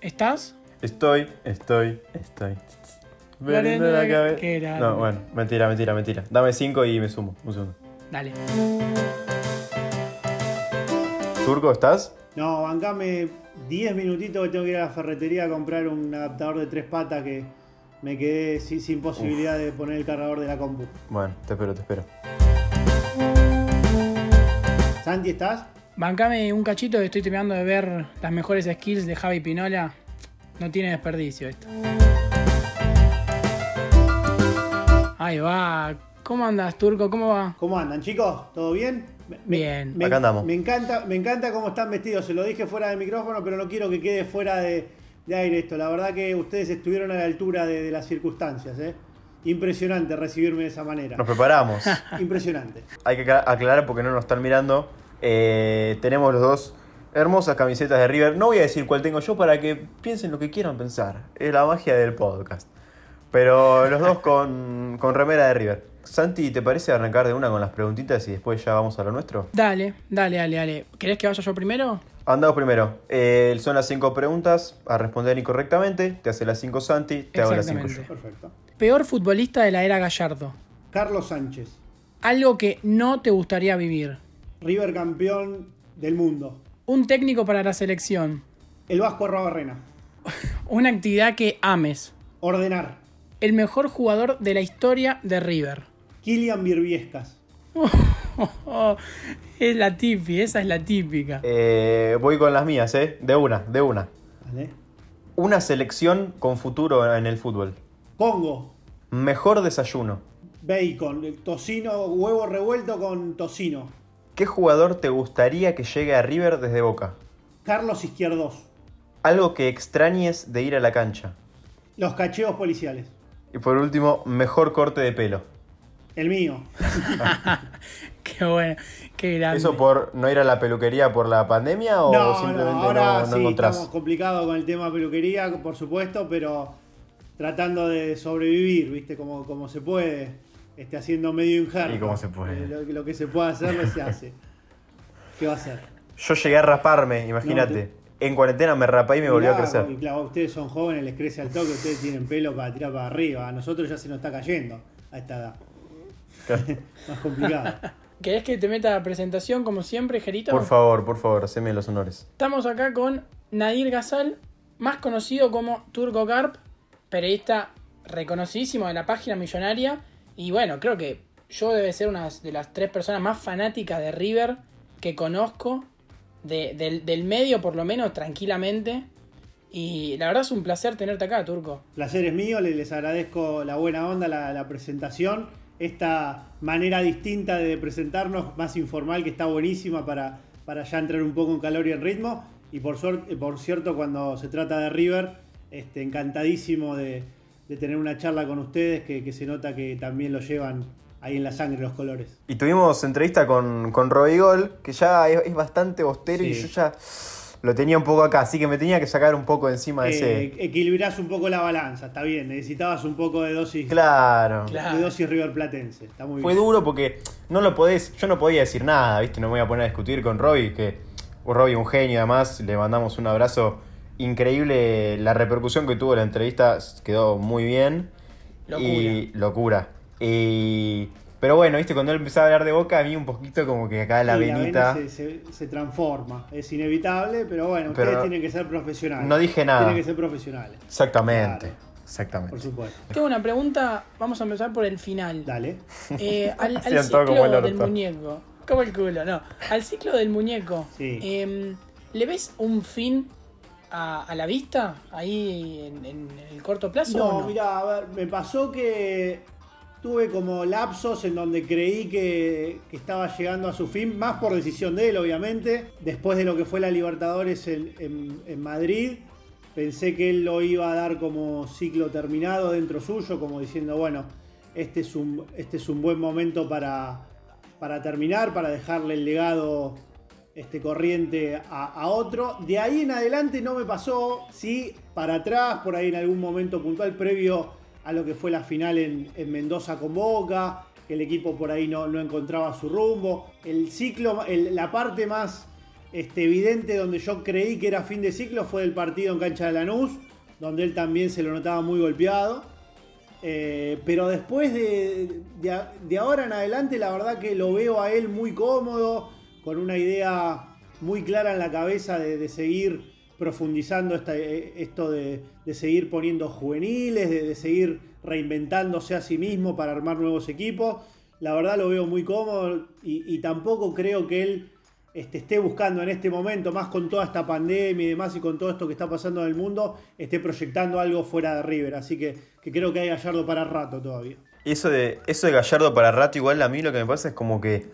¿estás? Estoy, estoy, estoy. La la cabe- caquera. No, bueno, mentira, mentira, mentira. Dame cinco y me sumo. Un segundo. Dale. ¿Turco, estás? No, bancame 10 minutitos que tengo que ir a la ferretería a comprar un adaptador de tres patas que me quedé sin, sin posibilidad de poner el cargador de la compu. Bueno, te espero, te espero. Santi, ¿estás? Bancame un cachito que estoy terminando de ver las mejores skills de Javi Pinola. No tiene desperdicio esto. Ahí va. ¿Cómo andas, Turco? ¿Cómo va? ¿Cómo andan, chicos? ¿Todo bien? Me- Bien. Me, Acá andamos. Me encanta, me encanta cómo están vestidos. Se lo dije fuera del micrófono, pero no quiero que quede fuera de, de aire esto. La verdad que ustedes estuvieron a la altura de, de las circunstancias. ¿eh? Impresionante recibirme de esa manera. Nos preparamos. Impresionante. Hay que acla- aclarar porque no nos están mirando. Eh, tenemos los dos hermosas camisetas de River. No voy a decir cuál tengo yo para que piensen lo que quieran pensar. Es la magia del podcast. Pero los dos con, con remera de River. Santi, ¿te parece arrancar de una con las preguntitas y después ya vamos a lo nuestro? Dale, dale, dale, dale. ¿Querés que vaya yo primero? Andamos primero. Eh, son las cinco preguntas a responder incorrectamente. Te hace las cinco Santi, te hago las cinco yo. Perfecto. Peor futbolista de la era Gallardo. Carlos Sánchez, Algo que no te gustaría vivir. River campeón del mundo. Un técnico para la selección. El Vasco Arrobarrena. Una actividad que ames. Ordenar. El mejor jugador de la historia de River. Kilian Birbiescas. es la típica, esa es la típica. Eh, voy con las mías, ¿eh? De una, de una. ¿Vale? Una selección con futuro en el fútbol. Congo. Mejor desayuno. Bacon. el Tocino. Huevo revuelto con tocino. ¿Qué jugador te gustaría que llegue a River desde Boca? Carlos Izquierdos. Algo que extrañes de ir a la cancha. Los cacheos policiales. Y por último, mejor corte de pelo. El mío. Qué bueno, qué grande. ¿Eso por no ir a la peluquería por la pandemia o no, simplemente no, ahora no, no sí encontrás? estamos complicados con el tema peluquería, por supuesto, pero tratando de sobrevivir, ¿viste? Como, como se puede, este, haciendo medio injerto. Y como se puede. Lo, lo que se puede hacer, se hace. ¿Qué va a hacer? Yo llegué a raparme, imagínate. En cuarentena me rapé y me volvió a crecer. claro, ustedes son jóvenes, les crece al toque, ustedes tienen pelo para tirar para arriba. A nosotros ya se nos está cayendo a esta edad. Más complicado. ¿Querés que te meta la presentación como siempre, Gerito? Por favor, por favor, haceme los honores. Estamos acá con Nadir Gazal, más conocido como Turco Carp, periodista reconocidísimo de la página millonaria. Y bueno, creo que yo debe ser una de las tres personas más fanáticas de River que conozco, de- del, del medio por lo menos, tranquilamente. Y la verdad es un placer tenerte acá, Turco. Placer es mío, les, agradezco la buena onda, la, la presentación, esta manera distinta de presentarnos, más informal, que está buenísima para, para ya entrar un poco en calor y en ritmo. Y por, suerte, por cierto, cuando se trata de River, este, encantadísimo de, de tener una charla con ustedes, que, que se nota que también lo llevan ahí en la sangre los colores. Y tuvimos entrevista con, con Robigol, que ya es, es bastante austero y yo ya lo tenía un poco acá, así que me tenía que sacar un poco encima de ese. Eh, equilibrás un poco la balanza, está bien, necesitabas un poco de dosis, Claro. Claro. de dosis River Platense, está muy Fue bien. duro porque no lo podés, yo no podía decir nada, ¿viste? No me voy a poner a discutir con Robbie, que Robbie un genio además, le mandamos un abrazo increíble, la repercusión que tuvo la entrevista quedó muy bien. Y locura. Y pero bueno, ¿viste? Cuando él empezaba a hablar de Boca, a mí un poquito como que acá la Sí, venita... vena se, se- se transforma, es inevitable, pero bueno, Pero ustedes tienen que ser profesionales. no dije nada. Tienen que ser profesionales, Exactamente, Claro. exactamente. por supuesto. Tengo una pregunta, vamos a empezar por el final. Dale. Eh, al, ciclo todo como el del muñeco. Como el culo, no. Al ciclo del muñeco. Sí. em, ¿Le ves un fin a, a la vista ahí en, en el corto plazo? No, no? mira, a ver, me pasó que tuve como lapsos en donde creí que, que estaba llegando a su fin, más por decisión de él, obviamente. Después de lo que fue la Libertadores en, en- en Madrid, pensé que él lo iba a dar como ciclo terminado dentro suyo, como diciendo, bueno, este es un, este es un buen momento para, para terminar, para dejarle el legado este, corriente a, otro. De ahí en adelante no me pasó, sí, para atrás, por ahí en algún momento puntual previo a lo que fue la final en, en Mendoza con Boca, que el equipo por ahí no, no encontraba su rumbo. El ciclo, la parte más este, evidente donde yo creí que era fin de ciclo fue el partido en cancha de Lanús, donde él también se lo notaba muy golpeado. Eh, pero después de, de, ahora en adelante, la verdad que lo veo a él muy cómodo, con una idea muy clara en la cabeza de, seguir profundizando eh, esto de, seguir poniendo juveniles, de, seguir reinventándose a sí mismo para armar nuevos equipos. La verdad lo veo muy cómodo y tampoco creo que él este, esté buscando en este momento, más con toda esta pandemia y demás y con todo esto que está pasando en el mundo, esté proyectando algo fuera de River. Así que, creo que hay Gallardo para rato todavía. Eso de, eso de Gallardo para rato, igual a mí lo que me pasa es como que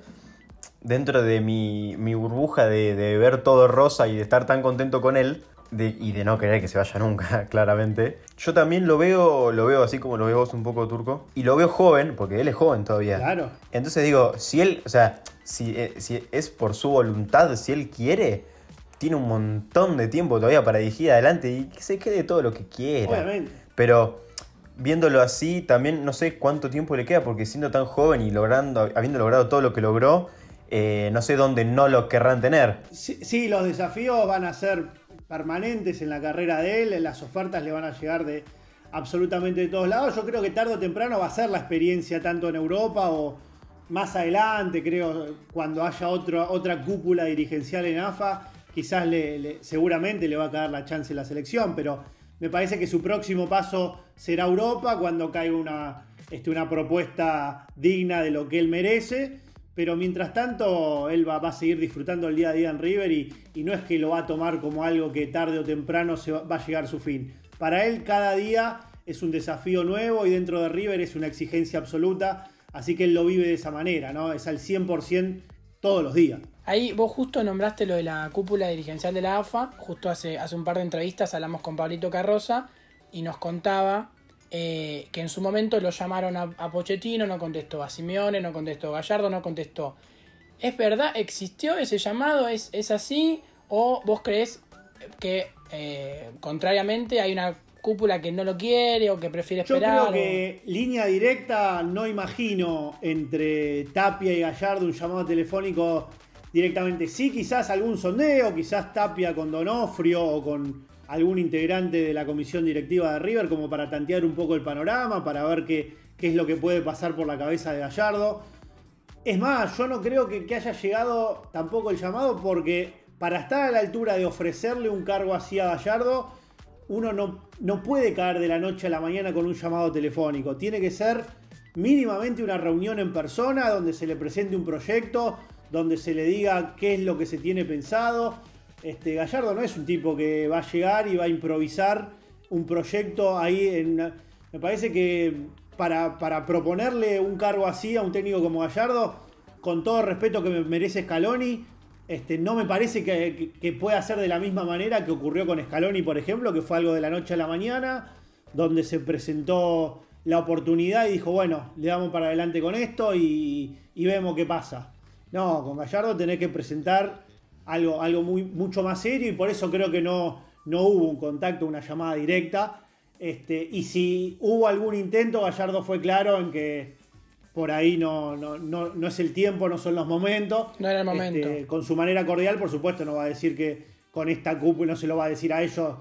dentro de mi, burbuja de, de, ver todo rosa y de estar tan contento con él, y de no querer que se vaya nunca, claramente. Yo también lo veo, lo veo así como lo veo vos un poco turco. Y lo veo joven, porque él es joven todavía. Claro. Entonces digo, si él, o sea, si, eh, si es por su voluntad, si él quiere, tiene un montón de tiempo todavía para dirigir adelante y que se quede todo lo que quiera. Obviamente. Pero viéndolo así, también no sé cuánto tiempo le queda, porque siendo tan joven y logrando, habiendo logrado todo lo que logró, eh, no sé dónde no lo querrán tener. sí, los desafíos van a ser permanentes en la carrera de él, las ofertas le van a llegar de absolutamente de todos lados. Yo creo que tarde o temprano va a ser la experiencia tanto en Europa o más adelante, creo, cuando haya otra cúpula dirigencial en AFA, quizás le, seguramente le va a caer la chance en la selección, pero me parece que su próximo paso será Europa cuando caiga una, este, una propuesta digna de lo que él merece pero mientras tanto, él va, a seguir disfrutando el día a día en River y, no es que lo va a tomar como algo que tarde o temprano se va, a llegar a su fin. Para él, cada día es un desafío nuevo y dentro de River es una exigencia absoluta. Así que él lo vive de esa manera, ¿no? Es al 100% todos los días. Ahí vos justo nombraste lo de la cúpula dirigencial de la AFA. Justo hace, hace un par de entrevistas hablamos con Pablito Carroza y nos contaba eh, que en su momento lo llamaron a, Pochettino, no contestó, a Simeone no contestó, Gallardo no contestó. ¿Es verdad? ¿Existió ese llamado? ¿Es, es así? ¿O vos crees que eh, contrariamente hay una cúpula que no lo quiere o que prefiere esperar? Yo creo que línea directa no imagino entre Tapia y Gallardo un llamado telefónico directamente. Sí, quizás algún sondeo, quizás Tapia con Donofrio o con algún integrante de la comisión directiva de River como para tantear un poco el panorama, para ver qué, es lo que puede pasar por la cabeza de Gallardo. Es más, yo no creo que, haya llegado tampoco el llamado porque para estar a la altura de ofrecerle un cargo así a Gallardo, uno no, no puede caer de la noche a la mañana con un llamado telefónico. Tiene que ser mínimamente una reunión en persona donde se le presente un proyecto, donde se le diga qué es lo que se tiene pensado, este, Gallardo no es un tipo que va a llegar y va a improvisar un proyecto ahí en... Me parece que para, proponerle un cargo así a un técnico como Gallardo, con todo el respeto que me merece Scaloni, este, no me parece que, pueda ser de la misma manera que ocurrió con Scaloni, por ejemplo, que fue algo de la noche a la mañana, donde se presentó la oportunidad y dijo, bueno, le damos para adelante con esto y, y vemos qué pasa. No, con Gallardo tenés que presentar algo, algo muy, mucho más serio y por eso creo que no, no hubo un contacto, una llamada directa. Este, y si hubo algún intento, Gallardo fue claro en que por ahí no, no, no, es el tiempo, no son los momentos. No era el momento. Este, con su manera cordial, por supuesto, no va a decir que con esta cúpula no se lo va a decir a ellos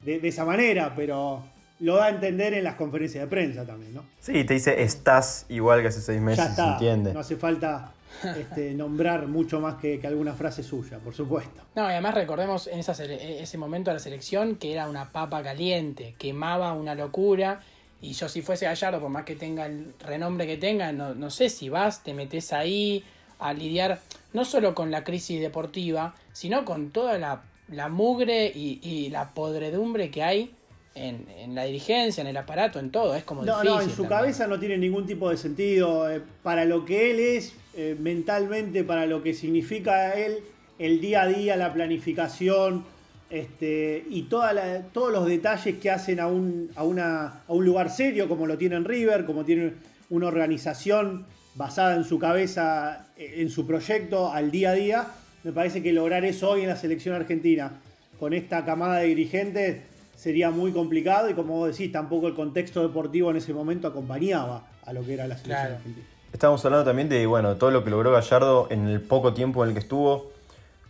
de, esa manera, pero lo da a entender en las conferencias de prensa también, ¿no? Sí, te dice estás igual que hace seis meses, ya está, entiende. No hace falta este, nombrar mucho más que, alguna frase suya, por supuesto. No, y además recordemos en ese momento de la selección que era una papa caliente, quemaba una locura. Y yo si fuese Gallardo, por más que tenga el renombre que tenga, no, sé si vas, te metes ahí a lidiar no solo con la crisis deportiva, sino con toda la, mugre y, la podredumbre que hay en, la dirigencia, en el aparato, en todo. Es como no, No, en su cabeza no tiene ningún tipo de sentido. Eh, para lo que él es, eh, mentalmente, para lo que significa él, el día a día, la planificación este, y toda todos los detalles que hacen a un, a, una, a un lugar serio, como lo tiene en River, como tiene una organización basada en su cabeza, eh, en su proyecto, al día a día. Me parece que lograr eso hoy en la selección argentina, con esta camada de dirigentes, sería muy complicado y como vos decís, tampoco el contexto deportivo en ese momento acompañaba a lo que era la selección argentina. Estamos hablando también de bueno, todo lo que logró Gallardo en el poco tiempo en el que estuvo,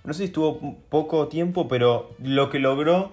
no sé si estuvo poco tiempo, pero lo que logró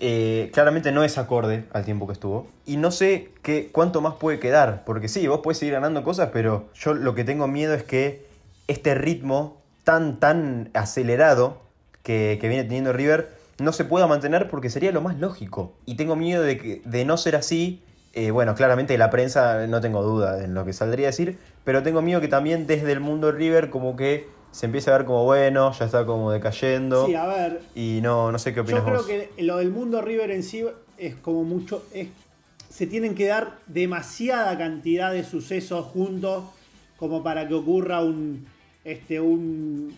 eh, claramente no es acorde al tiempo que estuvo. Y no sé qué, cuánto más puede quedar, porque sí, vos puedes seguir ganando cosas, pero yo lo que tengo miedo es que este ritmo tan, tan acelerado que, que viene teniendo River no se pueda mantener porque sería lo más lógico. Y tengo miedo de, que, de no ser así. Eh, bueno, claramente la prensa no tengo duda en lo que saldría a decir, pero tengo miedo que también desde el mundo River como que se empiece a ver como bueno, ya está como decayendo. Sí, a ver. Y no, no sé qué opinas Yo creo vos. que lo del mundo River en sí es como mucho. Es, se tienen que dar demasiada cantidad de sucesos juntos como para que ocurra un. Este, un,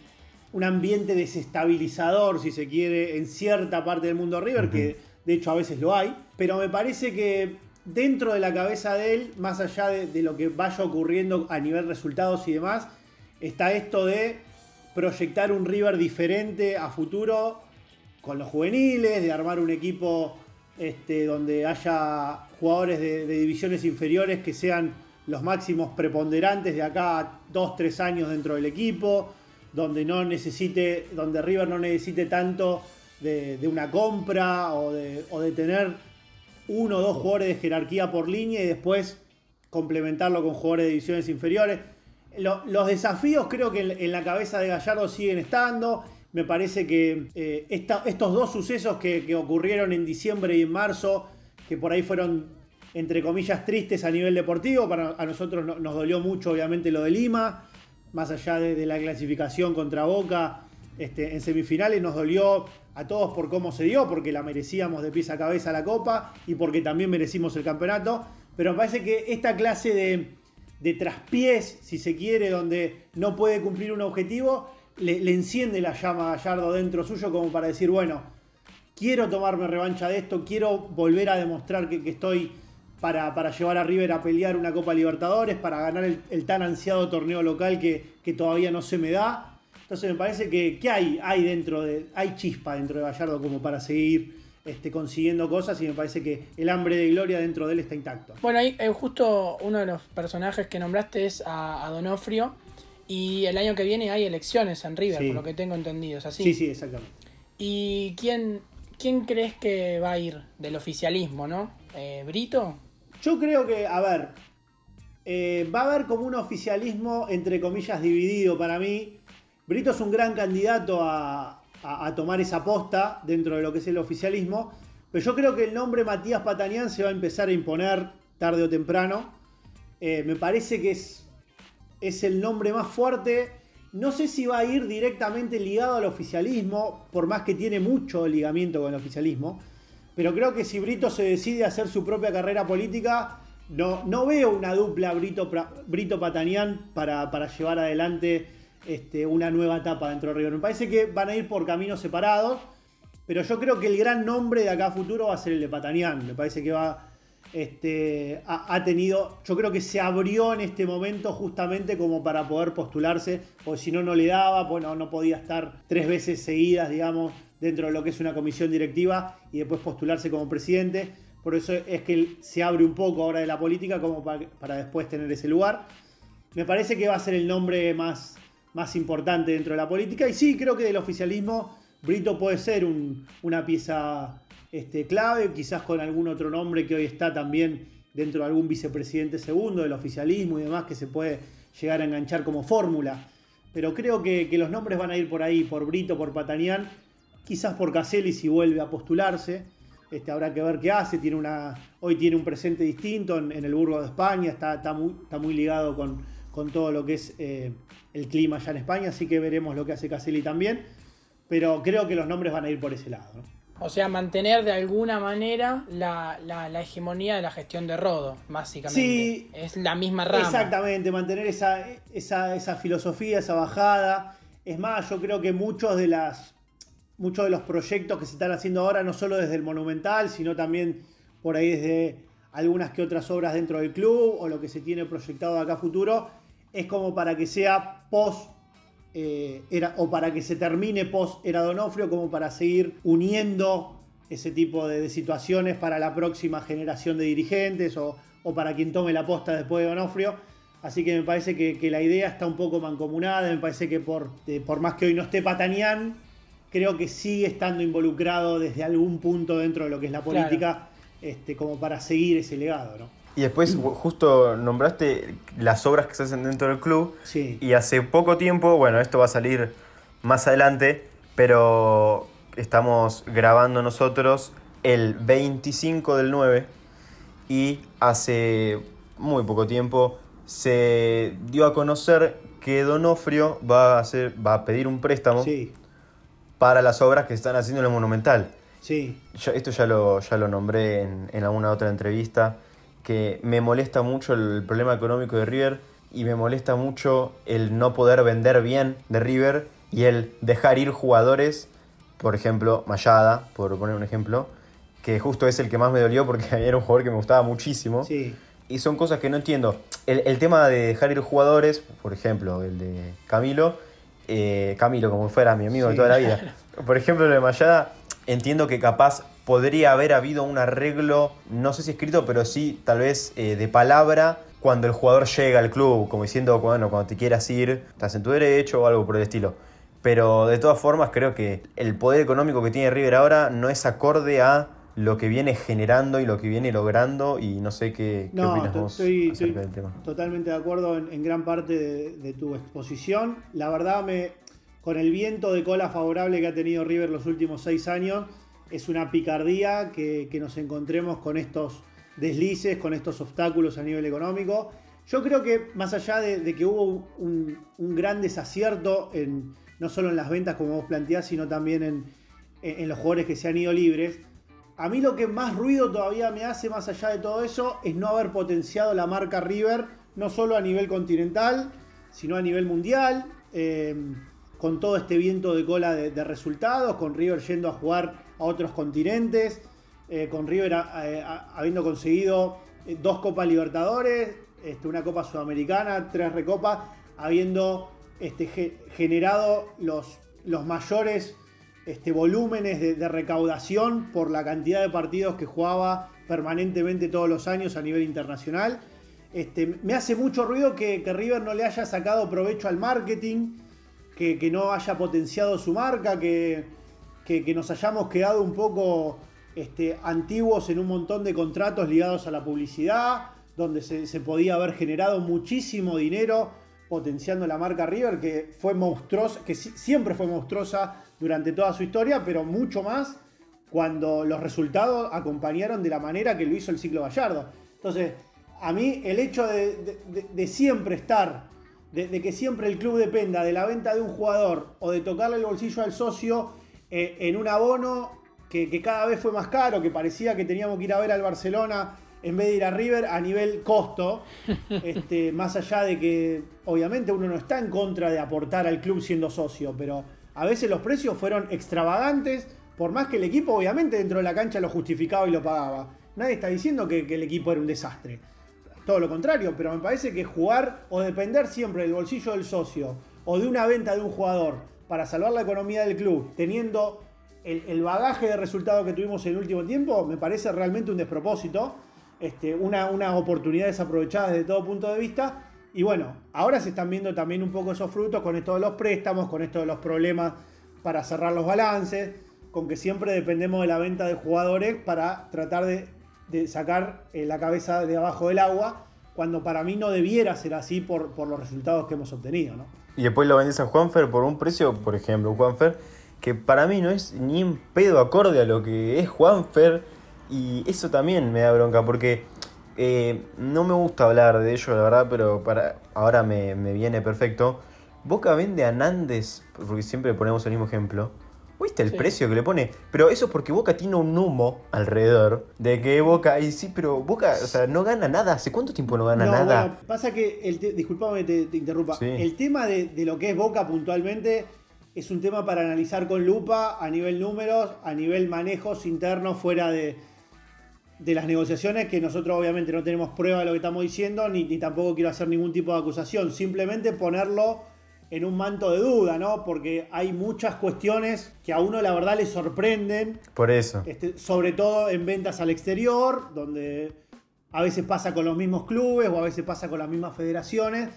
un ambiente desestabilizador, si se quiere, en cierta parte del mundo River, que de hecho a veces lo hay. Pero me parece que dentro de la cabeza de él, más allá de, lo que vaya ocurriendo a nivel resultados y demás, está esto de proyectar un River diferente a futuro con los juveniles, de armar un equipo este, donde haya jugadores de, divisiones inferiores que sean los máximos preponderantes de acá a 2, 3 años dentro del equipo, donde no necesite, donde River no necesite tanto de, una compra o de tener uno o dos jugadores de jerarquía por línea y después complementarlo con jugadores de divisiones inferiores. Lo- los desafíos creo que en, la cabeza de Gallardo siguen estando. Me parece que eh, estos dos sucesos que, que ocurrieron en diciembre y en marzo, que por ahí fueron, entre comillas, tristes a nivel deportivo, para a nosotros no- nos dolió mucho obviamente lo de Lima, más allá de, de la clasificación contra Boca este, en semifinales, nos dolió a todos por cómo se dio, porque la merecíamos de pies a cabeza la copa y porque también merecimos el campeonato. Pero me parece que esta clase de, de traspiés, si se quiere, donde no puede cumplir un objetivo, le, enciende la llama a Gallardo dentro suyo como para decir, bueno, quiero tomarme revancha de esto, quiero volver a demostrar que, estoy para, llevar a River a pelear una Copa Libertadores, para ganar el, tan ansiado torneo local que todavía no se me da. Entonces me parece que, que hay, hay dentro de, hay chispa dentro de Gallardo como para seguir este, consiguiendo cosas y me parece que el hambre de gloria dentro de él está intacto. Bueno, ahí eh, justo uno de los personajes que nombraste es a, a Donofrio. Y el año que viene hay elecciones en River, Sí. por lo que tengo entendido. ¿Es así? Sí, sí, exactamente. ¿Y quién, quién crees que va a ir del oficialismo, no? Eh, ¿Brito? Yo creo que, a ver, eh, va a haber como un oficialismo, entre comillas, dividido para mí. Brito es un gran candidato a, tomar esa posta dentro de lo que es el oficialismo, pero yo creo que el nombre Matías Patanián se va a empezar a imponer tarde o temprano. Eh, me parece que es, es el nombre más fuerte. No sé si va a ir directamente ligado al oficialismo, por más que tiene mucho ligamiento con el oficialismo. Pero creo que si Brito se decide a hacer su propia carrera política, no, no veo una dupla Brito, Brito Patanián para, para llevar adelante este, una nueva etapa dentro de River. Me parece que van a ir por caminos separados, pero yo creo que el gran nombre de acá a futuro va a ser el de Patanián. Me parece que va. Este, ha, tenido. Yo creo que se abrió en este momento justamente como para poder postularse, porque si no, no le daba, bueno, no podía estar tres veces seguidas, digamos, dentro de lo que es una comisión directiva y después postularse como presidente. Por eso es que se abre un poco ahora de la política como para después tener ese lugar. Me parece que va a ser el nombre más, más importante dentro de la política. Y sí, creo que del oficialismo Brito puede ser un- una pieza este, clave, quizás con algún otro nombre que hoy está también dentro de algún vicepresidente segundo del oficialismo y demás que se puede llegar a enganchar como fórmula. Pero creo que, los nombres van a ir por ahí, por Brito, por Patanián, quizás por Caselli si vuelve a postularse. Este, habrá que ver qué hace. Hoy tiene un presente distinto en, en el Burgo de España, está, está, muy, está muy ligado con, con todo lo que es eh, el clima allá en España, así que veremos lo que hace Caselli también. Pero creo que los nombres van a ir por ese lado. ¿no? O sea, mantener de alguna manera la, la- la hegemonía de la gestión de Rodo, básicamente. Sí. Es la misma rama. Exactamente, mantener esa, esa, esa filosofía, esa bajada. Es más, yo creo que muchos de las muchos de los proyectos que se están haciendo ahora, no solo desde el Monumental, sino también por ahí desde algunas que otras obras dentro del club o lo que se tiene proyectado de acá a futuro, es como para que sea post eh, era, o para que se termine post era Donofrio, como para seguir uniendo ese tipo de, de situaciones para la próxima generación de dirigentes o, o para quien tome la posta después de Donofrio. Así que me parece que, que la idea está un poco mancomunada, me parece que por, eh, por más que hoy no esté Patanián, creo que sigue estando involucrado desde algún punto dentro de lo que es la política, este, como para seguir ese legado, ¿no? Y después justo nombraste las obras que se hacen dentro del club. Sí. Y hace poco tiempo, bueno, esto va a salir más adelante, pero estamos grabando nosotros el 25 del 9 y hace muy poco tiempo se dio a conocer que Donofrio va a, hacer, va a pedir un préstamo Sí, para las obras que están haciendo en el Monumental. sí, Yo- esto ya lo, ya lo nombré en, en alguna otra entrevista, que me molesta mucho el problema económico de River y me molesta mucho el no poder vender bien de River y el dejar ir jugadores, por ejemplo, Mayada, por poner un ejemplo, que justo es el que más me dolió porque era un jugador que me gustaba muchísimo. sí. Y son cosas que no entiendo. El, el tema de dejar ir jugadores, por ejemplo, el de Camilo, eh, Camilo como fuera mi amigo de toda la vida. Por ejemplo, el de Mayada, entiendo que capaz podría haber habido un arreglo, no sé si escrito, pero sí tal vez eh, de palabra, cuando el jugador llega al club, como diciendo, bueno, cuando te quieras ir, estás en tu derecho o algo por el estilo. Pero de todas formas creo que el poder económico que tiene River ahora no es acorde a lo que viene generando y lo que viene logrando y no sé qué, qué No, opinas vos estoy, acerca estoy del tema. totalmente de acuerdo en, en gran parte de, de tu exposición. La verdad, me, con el viento de cola favorable que ha tenido River los últimos seis años, es una picardía que, nos encontremos con estos deslices, con estos obstáculos a nivel económico. Yo creo que más allá de, que hubo un, gran desacierto, en, no solo en las ventas como vos planteás, sino también en, los jugadores que se han ido libres, a mí lo que más ruido todavía me hace más allá de todo eso es no haber potenciado la marca River, no solo a nivel continental, sino a nivel mundial, eh, con todo este viento de cola de resultados, con River yendo a jugar a otros continentes, eh, con River habiendo conseguido eh, dos Copas Libertadores, este, una Copa Sudamericana, tres Recopas, habiendo este, ge- generado los, los mayores este, volúmenes de, recaudación por la cantidad de partidos que jugaba permanentemente todos los años a nivel internacional. Me hace mucho ruido que, que River no le haya sacado provecho al marketing, que, que no haya potenciado su marca, que, que- nos hayamos quedado un poco este, antiguos en un montón de contratos ligados a la publicidad, donde se, podía haber generado muchísimo dinero potenciando la marca River, que fue monstruosa, que si- siempre fue monstruosa durante toda su historia, pero mucho más cuando los resultados acompañaron de la manera que lo hizo el ciclo Gallardo. Entonces, a mí el hecho de, de- siempre estar, de que siempre el club dependa de la venta de un jugador o de tocarle el bolsillo al socio eh, en un abono que, que cada vez fue más caro, que parecía que teníamos que ir a ver al Barcelona en vez de ir a River a nivel costo, este, más allá de que obviamente uno no está en contra de aportar al club siendo socio, pero a veces los precios fueron extravagantes, por más que el equipo obviamente dentro de la cancha lo justificaba y lo pagaba. Nadie está diciendo que, que el equipo era un desastre. Todo lo contrario, pero me parece que jugar o depender siempre del bolsillo del socio o de una venta de un jugador para salvar la economía del club, teniendo el, bagaje de resultados que tuvimos en el último tiempo, me parece realmente un despropósito, este, una, una oportunidad desaprovechada desde todo punto de vista. Y bueno, ahora se están viendo también un poco esos frutos con esto de los préstamos, con esto de los problemas para cerrar los balances, con que siempre dependemos de la venta de jugadores para tratar de, de sacar eh, la cabeza de abajo del agua, cuando para mí no debiera ser así por, por los resultados que hemos obtenido. ¿no? Y después lo vendés a Juanfer por un precio, por ejemplo, Juanfer, que para mí no es ni un pedo acorde a lo que es Juanfer. Y eso también me da bronca, porque eh, no me gusta hablar de ello, la verdad, pero para ahora me, me viene perfecto. Boca vende a Nández, porque siempre ponemos el mismo ejemplo. ¿Viste el Sí. precio que le pone? Pero eso es porque Boca tiene un humo alrededor de que Boca, y sí, pero Boca, o sea, no gana nada. ¿Hace cuánto tiempo no gana No, nada? bueno, pasa que, el te- disculpame que te, te interrumpa, Sí. el tema de, de lo que es Boca puntualmente es un tema para analizar con lupa a nivel números, a nivel manejos internos fuera de, de las negociaciones, que nosotros obviamente no tenemos prueba de lo que estamos diciendo, ni, ni tampoco quiero hacer ningún tipo de acusación, simplemente ponerlo en un manto de duda, ¿no? Porque hay muchas cuestiones que a uno la verdad le sorprenden Por eso. este, sobre todo en ventas al exterior, donde a veces pasa con los mismos clubes o a veces pasa con las mismas federaciones,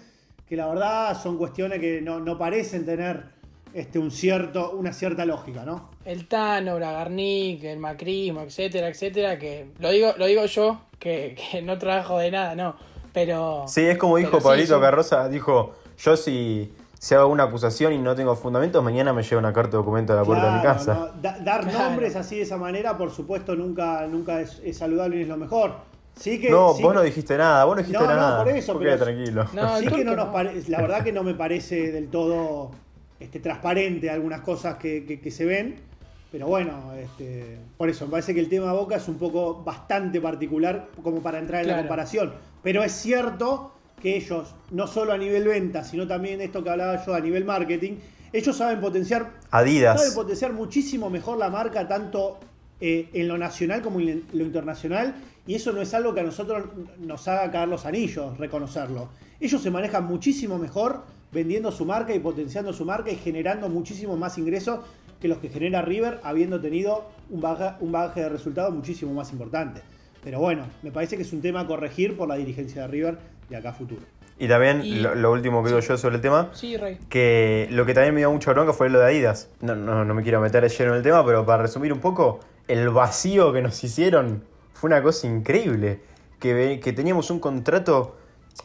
que la verdad son cuestiones que no, no parecen tener este, un cierto, una cierta lógica, ¿no? El Tano, Bragarnik, el macrismo, etcétera, etcétera, que lo digo, lo digo yo, que, que no trabajo de nada, no. Pero. Sí, es como dijo sí, Pablito Carroza, dijo, yo si, si hago una acusación y no tengo fundamentos, mañana me lleva una carta de documento a la puerta de mi casa. no, da- dar Claro. nombres así de esa manera, por supuesto, nunca, nunca es, es saludable ni es lo mejor. Sí que, No, sí vos que- no dijiste nada, vos no dijiste No, no, nada. por eso, pero- tranquilo. No, sí que no nos pare- la verdad que no me parece del todo este, transparente algunas cosas que, que- que se ven. Pero bueno, este, por eso, me parece que el tema Boca es un poco bastante particular como para entrar en la comparación. Pero es cierto que ellos, no solo a nivel venta, sino también esto que hablaba yo a nivel marketing, ellos saben potenciar Adidas. sabe potenciar muchísimo mejor la marca tanto eh, en lo nacional como en lo internacional y eso no es algo que a nosotros nos haga caer los anillos reconocerlo. Ellos se manejan muchísimo mejor vendiendo su marca y potenciando su marca y generando muchísimo más ingresos que los que genera River habiendo tenido un bagaje, un bagaje de resultados muchísimo más importante. Pero bueno, me parece que es un tema a corregir por la dirigencia de River de acá a futuro. Y también, Y- lo, lo último que digo yo sobre el tema, Sí, Rey. que lo que también me dio mucha bronca fue lo de Adidas. No, no, no me quiero meter lleno en el tema, pero para resumir un poco, el vacío que nos hicieron fue una cosa increíble. Que, que teníamos un contrato,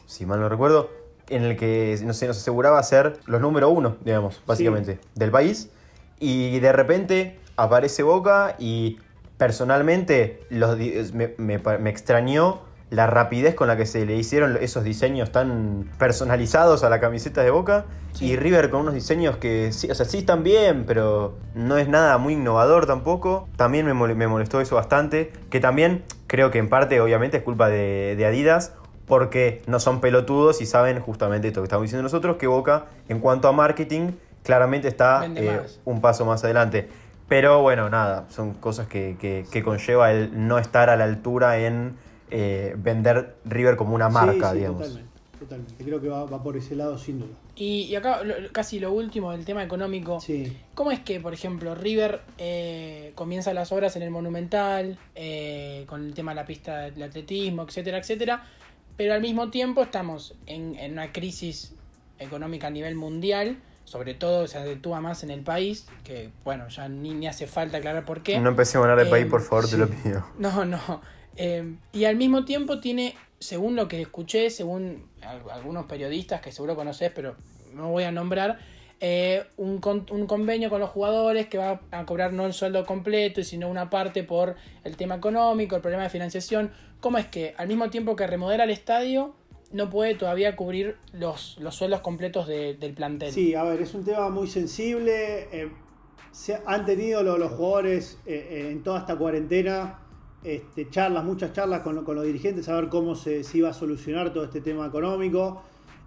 si mal no recuerdo, en el que no sé, nos aseguraba ser los número uno, digamos, básicamente, del país. Y de repente aparece Boca y personalmente los, me, me me extrañó la rapidez con la que se le hicieron esos diseños tan personalizados a la camiseta de Boca Sí. y River con unos diseños que sí, o sea, sí están bien, pero no es nada muy innovador tampoco. También me, mole- me molestó eso bastante, que también creo que en parte obviamente es culpa de, de Adidas porque no son pelotudos y saben justamente esto que estamos diciendo nosotros, que Boca en cuanto a marketing claramente está eh, un paso más adelante. Pero bueno, nada, son cosas que, que- que conlleva el no estar a la altura en eh, vender River como una marca, Sí, sí, digamos. Totalmente, totalmente. Creo que va, va por ese lado sin duda. Y, y acá lo- casi lo último del tema económico. Sí. ¿Cómo es que, por ejemplo, River eh, comienza las obras en el Monumental, eh, con el tema de la pista del atletismo, etcétera, etcétera? Pero al mismo tiempo estamos en, en una crisis económica a nivel mundial, sobre todo se acentúa más en el país, que bueno, ya ni, ni hace falta aclarar por qué. No empecemos a hablar de Eh, país, por favor, sí. te lo pido. No, no. Eh, y al mismo tiempo tiene, según lo que escuché, según al- algunos periodistas que seguro conoces, pero no voy a nombrar, eh, un, con- un convenio con los jugadores que va a cobrar no el sueldo completo, sino una parte por el tema económico, el problema de financiación. ¿Cómo es que al mismo tiempo que remodela el estadio, no puede todavía cubrir los, sueldos completos de- del plantel? Sí, a ver, es un tema muy sensible. eh, han tenido lo- los, jugadores eh, en toda esta cuarentena este, charlas, muchas charlas con, lo- con los dirigentes a ver cómo se, se iba a solucionar todo este tema económico.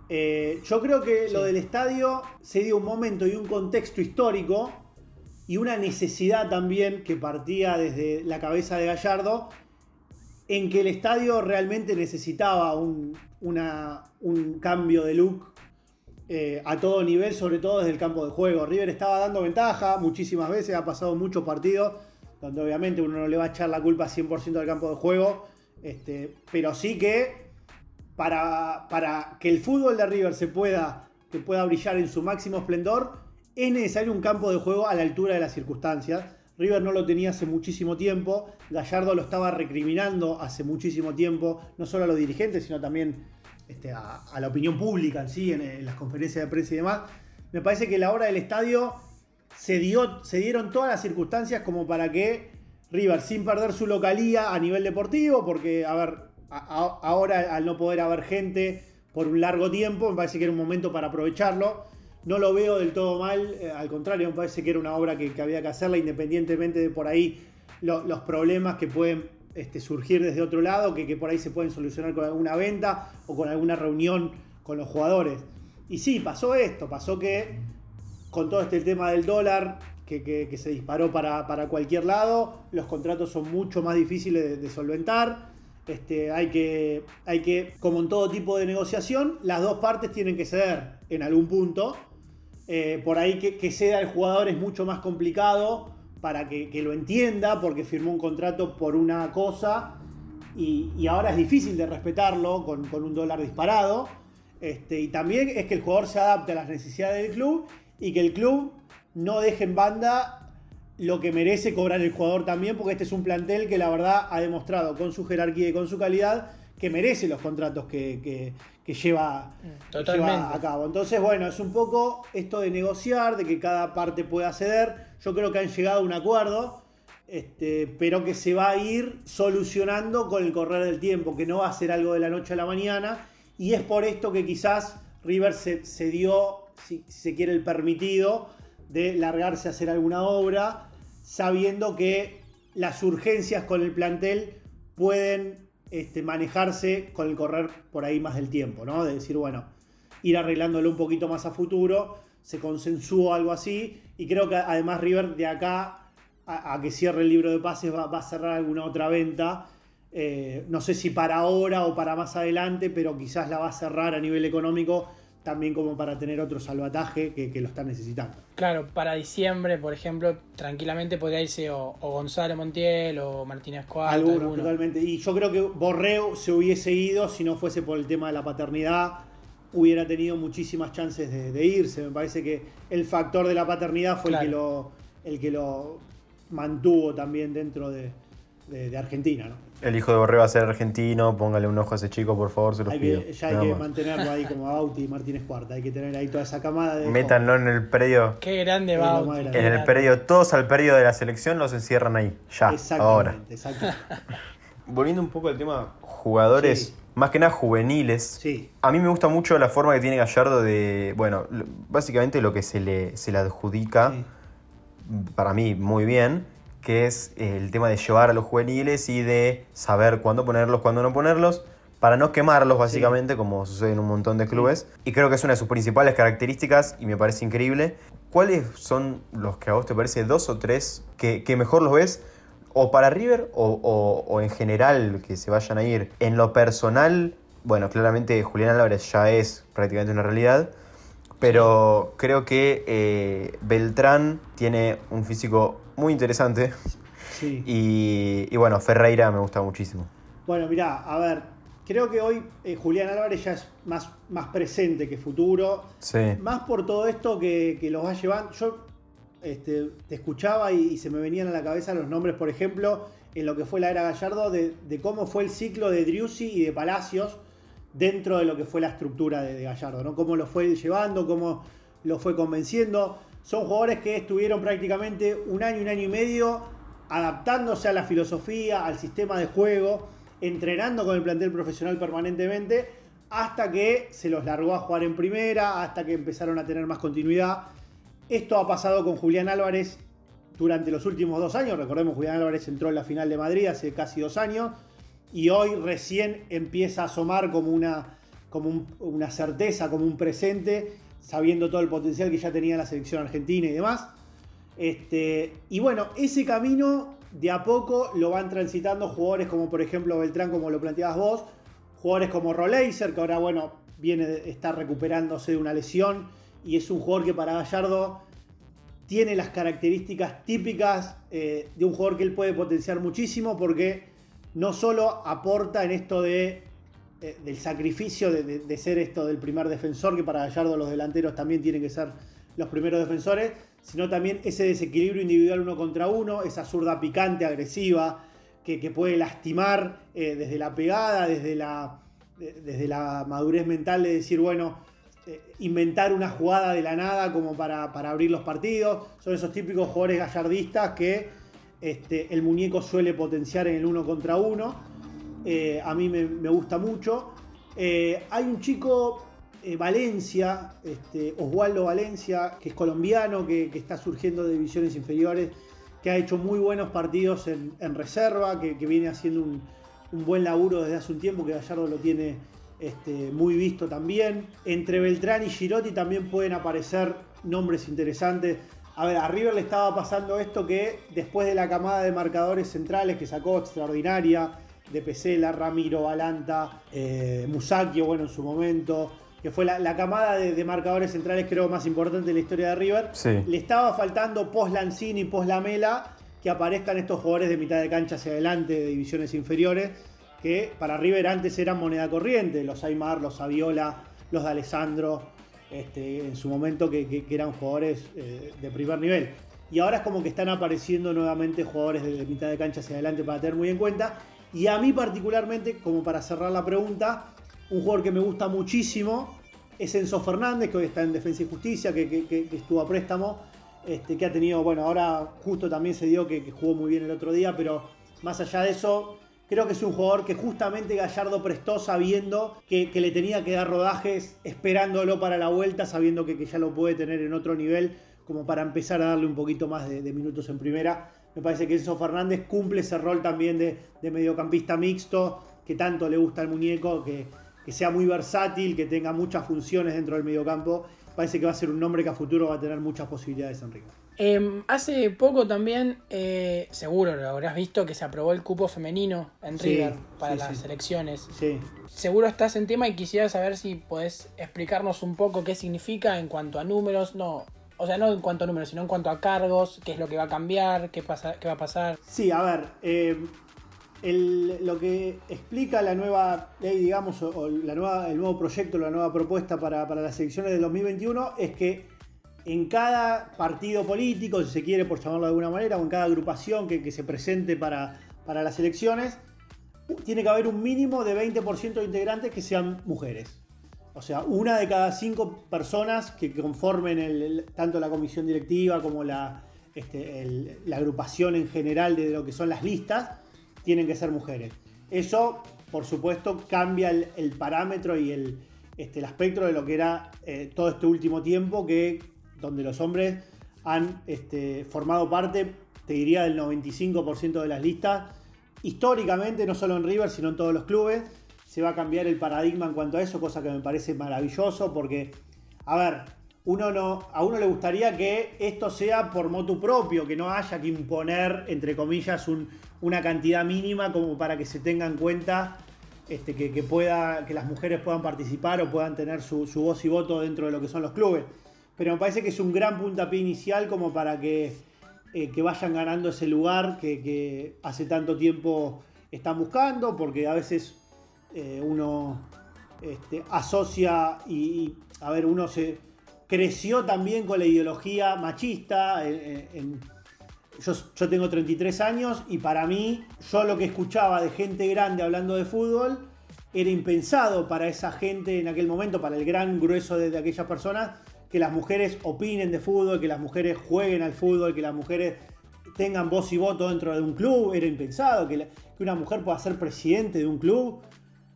Eh, yo creo que Sí. lo del estadio se dio un momento y un contexto histórico y una necesidad también que partía desde la cabeza de Gallardo en que el estadio realmente necesitaba un, una- un cambio de look eh, a todo nivel, sobre todo desde el campo de juego. River estaba dando ventaja muchísimas veces, ha pasado muchos partidos, donde obviamente uno no le va a echar la culpa 100% al campo de juego, este, pero sí que para, para que el fútbol de River se pueda, que pueda brillar en su máximo esplendor, es necesario un campo de juego a la altura de las circunstancias. River no lo tenía hace muchísimo tiempo, Gallardo lo estaba recriminando hace muchísimo tiempo, no solo a los dirigentes, sino también este, a, la opinión pública en sí, en, en las conferencias de prensa y demás. Me parece que la hora del estadio se, dio, se dieron todas las circunstancias como para que River, sin perder su localía a nivel deportivo, porque, a ver, ahora al no poder haber gente por un largo tiempo, me parece que era un momento para aprovecharlo. No lo veo del todo mal, eh, al contrario, me parece que era una obra que, había que hacerla, independientemente de por ahí lo- los problemas que pueden este, surgir desde otro lado, que por ahí se pueden solucionar con alguna venta o con alguna reunión con los jugadores. Y sí, pasó esto, pasó que con todo este tema del dólar que, se disparó para, cualquier lado, los contratos son mucho más difíciles de, solventar. Este, hay, que, hay que, como en todo tipo de negociación, las dos partes tienen que ceder en algún punto. Eh, por ahí que, ceda el jugador es mucho más complicado para que, lo entienda, porque firmó un contrato por una cosa y, ahora es difícil de respetarlo con, con un dólar disparado. Este, y también es que el jugador se adapte a las necesidades del club y que el club no deje en banda lo que merece cobrar el jugador también, porque este es un plantel que la verdad ha demostrado con su jerarquía y con su calidad que merece los contratos que, lleva, a cabo. Entonces, bueno, es un poco esto de negociar, de que cada parte pueda ceder. Yo creo que han llegado a un acuerdo, este, pero que se va a ir solucionando con el correr del tiempo, que no va a ser algo de la noche a la mañana. Y es por esto que quizás River se, dio, si, se quiere, el permitido de largarse a hacer alguna obra, sabiendo que las urgencias con el plantel pueden este, manejarse con el correr por ahí más del tiempo, ¿no? De decir, bueno, ir arreglándolo un poquito más a futuro, se consensuó algo así, y creo que además River de acá a, que cierre el libro de pases va, a cerrar alguna otra venta. Eh, no sé si para ahora o para más adelante, pero quizás la va a cerrar a nivel económico también como para tener otro salvataje que, lo están necesitando. Claro, para diciembre, por ejemplo, tranquilamente podría irse o, Gonzalo Montiel o Martínez Cuarto. Algunos, totalmente. Y yo creo que Borreo se hubiese ido si no fuese por el tema de la paternidad. Hubiera tenido muchísimas chances de, irse. Me parece que el factor de la paternidad fue el, que lo, el que lo mantuvo también dentro de, de, Argentina, ¿no? El hijo de Borré va a ser argentino, póngale un ojo a ese chico, por favor, se los pido. ya hay que mantenerlo ahí como Bauti y Martínez Cuarta, hay que tener ahí toda esa camada de... Métanlo en el predio. Qué grande Bauti. En el predio, todos al predio de la selección los encierran ahí, ya, ahora. Exactamente. Volviendo un poco al tema jugadores... Más que nada juveniles. Sí. A mí me gusta mucho la forma que tiene Gallardo de. Bueno, básicamente lo que se le, se le adjudica. Para mí, muy bien que es el tema de llevar a los juveniles y de saber cuándo ponerlos, cuándo no ponerlos, para no quemarlos básicamente, como sucede en un montón de clubes. Y creo que es una de sus principales características y me parece increíble. ¿Cuáles son los que a vos te parece dos o tres que, mejor los ves? O para River o, en general que se vayan a ir. En lo personal, bueno, claramente Julián Álvarez ya es prácticamente una realidad. Pero creo que eh, Beltrán tiene un físico muy interesante. Sí. Y, bueno, Ferreira me gusta muchísimo. Bueno, mirá, a ver, creo que hoy eh, Julián Álvarez ya es más, más presente que futuro. Sí. Más por todo esto que, que los va llevando. Yo este, te escuchaba y, se me venían a la cabeza los nombres, por ejemplo, en lo que fue la era Gallardo, de, cómo fue el ciclo de Driussi y de Palacios dentro de lo que fue la estructura de, de Gallardo, ¿no? Cómo lo fue llevando, cómo lo fue convenciendo. Son jugadores que estuvieron prácticamente un año, un año y medio adaptándose a la filosofía, al sistema de juego, entrenando con el plantel profesional permanentemente, hasta que se los largó a jugar en primera, hasta que empezaron a tener más continuidad. Esto ha pasado con Julián Álvarez durante los últimos dos años. Recordemos, Julián Álvarez entró en la final de Madrid hace casi dos años y hoy recién empieza a asomar como una, como una certeza, como un presente sabiendo todo el potencial que ya tenía la selección argentina y demás. Este, y bueno, ese camino de a poco lo van transitando jugadores como por ejemplo Beltrán, como lo planteabas vos, jugadores como Roleiser, que ahora bueno, viene, está recuperándose de una lesión y es un jugador que para Gallardo tiene las características típicas eh, de un jugador que él puede potenciar muchísimo porque no solo aporta en esto de eh, del sacrificio de, ser esto del primer defensor, que para Gallardo los delanteros también tienen que ser los primeros defensores, sino también ese desequilibrio individual uno contra uno, esa zurda picante, agresiva, que, puede lastimar eh, desde la pegada, desde la, desde la madurez mental de decir, bueno, eh, inventar una jugada de la nada como para, abrir los partidos. Son esos típicos jugadores gallardistas que este, el muñeco suele potenciar en el uno contra uno. Eh, a mí me, gusta mucho. Eh, hay un chico, eh, Valencia, este, Oswaldo Valencia, que es colombiano, que, está surgiendo de divisiones inferiores, que ha hecho muy buenos partidos en, reserva, que, viene haciendo un, buen laburo desde hace un tiempo, que Gallardo lo tiene este, muy visto también. Entre Beltrán y Girotti también pueden aparecer nombres interesantes. A ver, a River le estaba pasando esto que después de la camada de marcadores centrales que sacó extraordinaria, de Pesela, Ramiro, Balanta, eh, Musacchio, bueno, en su momento, que fue la, camada de, marcadores centrales creo más importante de la historia de River. Le estaba faltando post Lanzini, post Lamela, que aparezcan estos jugadores de mitad de cancha hacia adelante de divisiones inferiores, que para River antes eran moneda corriente, los Aymar, los Aviola, los de Alessandro, este, en su momento que, que- que eran jugadores eh, de primer nivel. Y ahora es como que están apareciendo nuevamente jugadores de mitad de cancha hacia adelante para tener muy en cuenta. Y a mí particularmente, como para cerrar la pregunta, un jugador que me gusta muchísimo es Enzo Fernández, que hoy está en Defensa y Justicia, que, que- estuvo a préstamo, este, que ha tenido, bueno, ahora justo también se dio que, que jugó muy bien el otro día, pero más allá de eso, creo que es un jugador que justamente Gallardo prestó sabiendo que, que le tenía que dar rodajes, esperándolo para la vuelta, sabiendo que, que ya lo puede tener en otro nivel, como para empezar a darle un poquito más de, de minutos en primera. Me parece que Enzo Fernández cumple ese rol también de, de mediocampista mixto, que tanto le gusta al muñeco, que, que sea muy versátil, que tenga muchas funciones dentro del mediocampo. Parece que va a ser un nombre que a futuro va a tener muchas posibilidades en River. Eh, hace poco también, eh, seguro lo habrás visto, que se aprobó el cupo femenino en Sí, River para sí, las sí. elecciones. Sí, Seguro estás en tema y quisiera saber si podés explicarnos un poco qué significa en cuanto a números, no, o sea, no en cuanto a números, sino en cuanto a cargos, qué es lo que va a cambiar, qué, pasa, qué va a pasar. Sí, a ver, eh, lo que explica la nueva ley, digamos, o, o la nueva, el nuevo proyecto, la nueva propuesta para, para las elecciones del 2021 es que en cada partido político, si se quiere por llamarlo de alguna manera, o en cada agrupación que, que se presente para, para las elecciones, tiene que haber un mínimo de 20% de integrantes que sean mujeres. O sea, una de cada cinco personas que conformen tanto la comisión directiva como la, este, la agrupación en general de lo que son las listas, tienen que ser mujeres. Eso, por supuesto, cambia el, parámetro y el, este, aspecto de lo que era eh, todo este último tiempo, que donde los hombres han este, formado parte, te diría, del 95% de las listas. Históricamente, no solo en River, sino en todos los clubes, se va a cambiar el paradigma en cuanto a eso, cosa que me parece maravilloso, porque, a ver, uno no, a uno le gustaría que esto sea por motu propio, que no haya que imponer, entre comillas, un- una cantidad mínima como para que se tenga en cuenta este, que, que pueda, que las mujeres puedan participar o puedan tener su, su voz y voto dentro de lo que son los clubes. Pero me parece que es un gran puntapié inicial como para que, eh, que vayan ganando ese lugar que hace tanto tiempo están buscando, porque a veces eh, uno este, asocia y, a ver, uno se creció también con la ideología machista. en- en- yo, yo tengo 33 años y para mí, yo lo que escuchaba de gente grande hablando de fútbol era impensado para esa gente en aquel momento, para el gran grueso de, aquellas personas, que las mujeres opinen de fútbol, que las mujeres jueguen al fútbol, que las mujeres tengan voz y voto dentro de un club. Era impensado que una mujer pueda ser presidente de un club.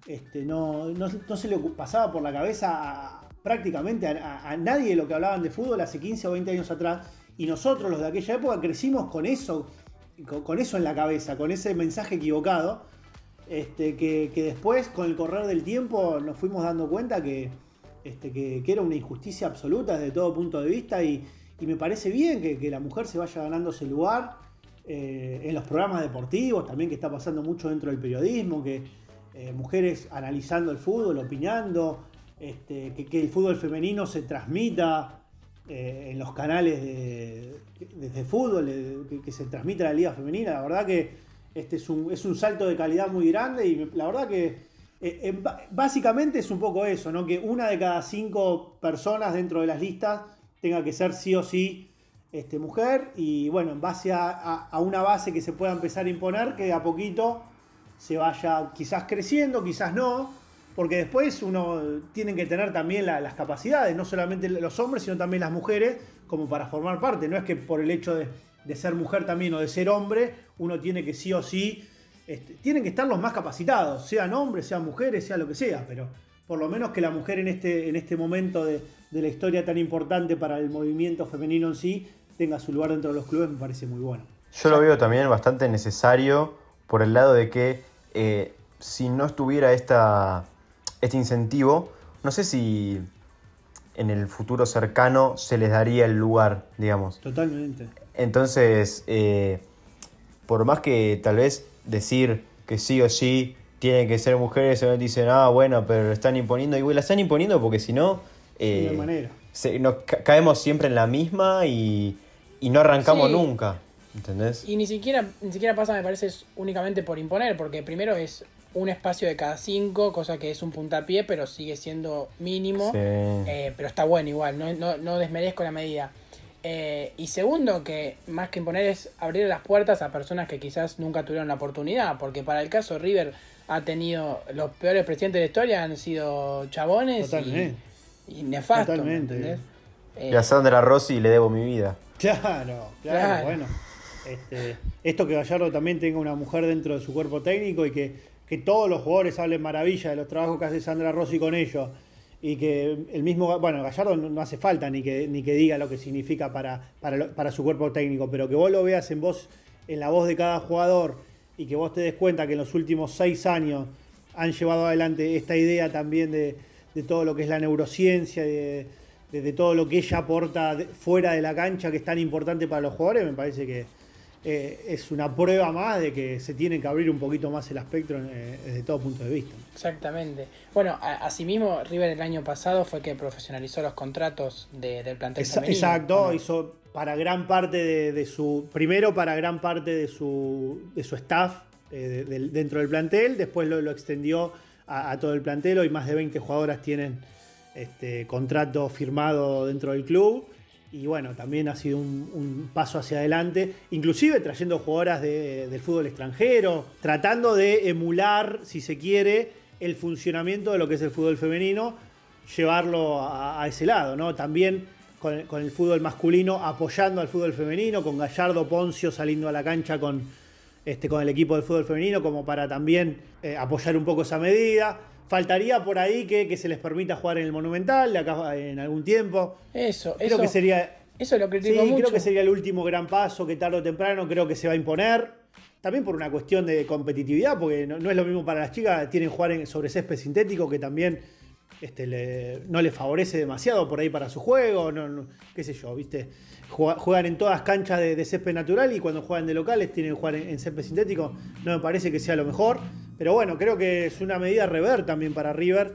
Este, no, no, se le pasaba por la cabeza a- prácticamente a, a- a nadie lo que hablaban de fútbol hace 15 o 20 años atrás. Y nosotros, los de aquella época, crecimos con eso, con, eso en la cabeza, con ese mensaje equivocado. Este, que, que después, con el correr del tiempo, nos fuimos dando cuenta que, este, que, era una injusticia absoluta desde todo punto de vista. Y, me parece bien que, que la mujer se vaya ganando ese lugar eh, en los programas deportivos, también que está pasando mucho dentro del periodismo, que eh, mujeres analizando el fútbol, opinando, este, que, el fútbol femenino se transmita eh, en los canales de, de- de fútbol, que, se transmita la liga femenina. La verdad que este es un, es un salto de calidad muy grande y la verdad que eh, básicamente es un poco eso, ¿no? que una de cada cinco personas dentro de las listas tenga que ser sí o sí este, mujer y bueno, en base a, a- a una base que se pueda empezar a imponer, que de a poquito se vaya quizás creciendo, quizás no, porque después uno tiene que tener también la- las capacidades, no solamente los hombres, sino también las mujeres, como para formar parte. No es que por el hecho de, de ser mujer también o de ser hombre, uno tiene que sí o sí, este, tienen que estar los más capacitados, sean hombres, sean mujeres, sea lo que sea, pero por lo menos que la mujer en este, en este momento de, de la historia tan importante para el movimiento femenino en sí tenga su lugar dentro de los clubes me parece muy bueno. Yo lo veo también bastante necesario por el lado de que eh, si no estuviera esta, este incentivo, no sé si en el futuro cercano se les daría el lugar, digamos. Totalmente. Entonces, eh, por más que tal vez decir que sí o sí tienen que ser mujeres, se dicen, ah, bueno, pero lo están imponiendo, y bueno, la están imponiendo porque si no, eh, hay manera. se- nos ca- caemos siempre en la misma y, y no arrancamos Sí. nunca. ¿Entendés? Y ni siquiera, ni siquiera pasa, me parece, es únicamente por imponer, porque primero es un espacio de cada cinco, cosa que es un puntapié, pero sigue siendo mínimo. Sí. Eh, pero está bueno igual, no, no, no desmerezco la medida. Eh, y segundo, que más que imponer es abrir las puertas a personas que quizás nunca tuvieron la oportunidad, porque para el caso River ha tenido los peores presidentes de la historia, han sido chabones y, Totalmente. y nefastos. ¿me Totalmente. Y a Sandra Rossi le debo mi vida. Claro, claro, Claro. bueno. Este, esto que Gallardo también tenga una mujer dentro de su cuerpo técnico y que, que todos los jugadores hablen maravilla de los trabajos que hace Sandra Rossi con ellos. Y que el mismo, bueno, Gallardo no, hace falta ni que, ni que diga lo que significa para, para, su cuerpo técnico, pero que vos lo veas en voz, en la voz de cada jugador y que vos te des cuenta que en los últimos seis años han llevado adelante esta idea también de, de todo lo que es la neurociencia, de, de- de todo lo que ella aporta fuera de la cancha, que es tan importante para los jugadores, me parece que eh, es una prueba más de que se tiene que abrir un poquito más el espectro eh, desde todo punto de vista. Exactamente. Bueno, a- asimismo, River el año pasado fue que profesionalizó los contratos de- del plantel femenino, Exacto, hizo para gran parte de, de su. Primero para gran parte de su, de su staff eh, de- dentro del plantel, después lo, lo extendió a, a todo el plantel. Hoy más de 20 jugadoras tienen este, contrato firmado dentro del club. Y bueno, también ha sido un, paso hacia adelante, inclusive trayendo jugadoras de- del fútbol extranjero, tratando de emular, si se quiere, el funcionamiento de lo que es el fútbol femenino, llevarlo a, ese lado, ¿no? También con el, con el fútbol masculino apoyando al fútbol femenino, con Gallardo Poncio saliendo a la cancha con, este, con el equipo del fútbol femenino, como para también eh, apoyar un poco esa medida. Faltaría por ahí que, que se les permita jugar en el Monumental de acá en algún tiempo. Eso, Creo eso, que sería. eso lo Sí, critico mucho. creo que sería el último gran paso que tarde o temprano creo que se va a imponer. También por una cuestión de competitividad, porque no, no es lo mismo para las chicas, tienen que jugar en- sobre césped sintético que también este, le- no les favorece demasiado por ahí para su juego, no, no- qué sé yo, ¿viste? Jue- Juegan en todas canchas de, de césped natural y cuando juegan de locales tienen que jugar en, en césped sintético. No me parece que sea lo mejor, pero bueno, creo que es una medida rever también para River.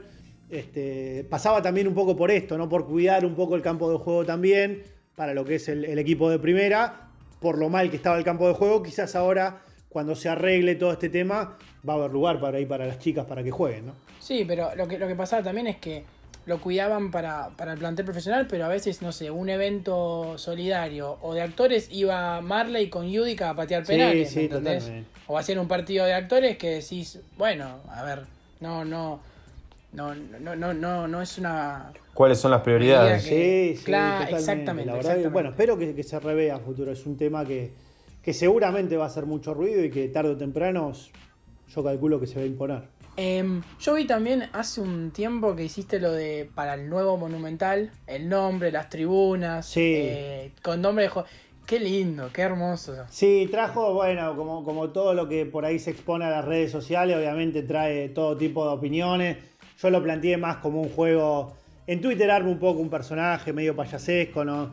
Este, pasaba también un poco por esto, ¿no? Por cuidar un poco el campo de juego también, para lo que es el, el equipo de primera, por lo mal que estaba el campo de juego, quizás ahora, cuando se arregle todo este tema, va a haber lugar para ir para las chicas para que jueguen, ¿no? Sí, pero lo que, lo que pasaba también es que lo cuidaban para, para el plantel profesional, pero a veces, no sé, un evento solidario o de actores iba Marley con Yudica a patear Sí, penales, sí, ¿me entendés? totalmente. O hacer un partido de actores que decís, bueno, a ver, no, no, no, no, no, no, no es una... ¿Cuáles son las prioridades? Que- Sí, sí, Claro, totalmente. exactamente, La verdad que, exactamente. bueno, espero que, que se revea a futuro. Es un tema que, que seguramente va a hacer mucho ruido y que tarde o temprano yo calculo que se va a imponer. Em, yo vi también hace un tiempo que hiciste lo de para el nuevo monumental, el nombre, las tribunas, Sí. eh, con nombre de. Qué lindo, qué hermoso. Sí, trajo, bueno, como, como todo lo que por ahí se expone a las redes sociales, obviamente trae todo tipo de opiniones. Yo lo planteé más como un juego. En Twitter armo un poco un personaje medio payasesco, ¿no?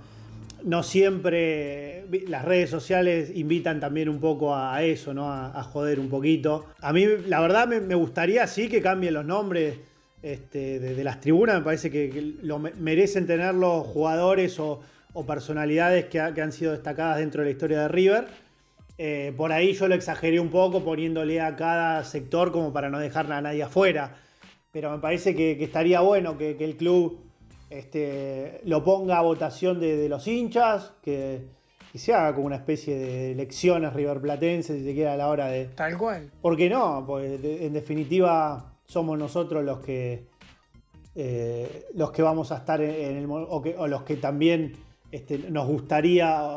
No siempre. Las redes sociales invitan también un poco a eso, ¿no? A, joder un poquito. A mí, la verdad, me, gustaría sí que cambien los nombres este, de, las tribunas. Me parece que, lo me- merecen tener los jugadores o, personalidades que, ha- que han sido destacadas dentro de la historia de River. Eh, por ahí yo lo exageré un poco poniéndole a cada sector como para no dejar a nadie afuera. Pero me parece que, estaría bueno que el club este, lo ponga a votación de, de los hinchas, que, que se haga como una especie de elecciones riverplatenses, si se quiere, a la hora de, Tal cual. ¿Por qué no? De- en definitiva somos nosotros los que eh, los que vamos a estar en, el o, que- o los que también este, nos gustaría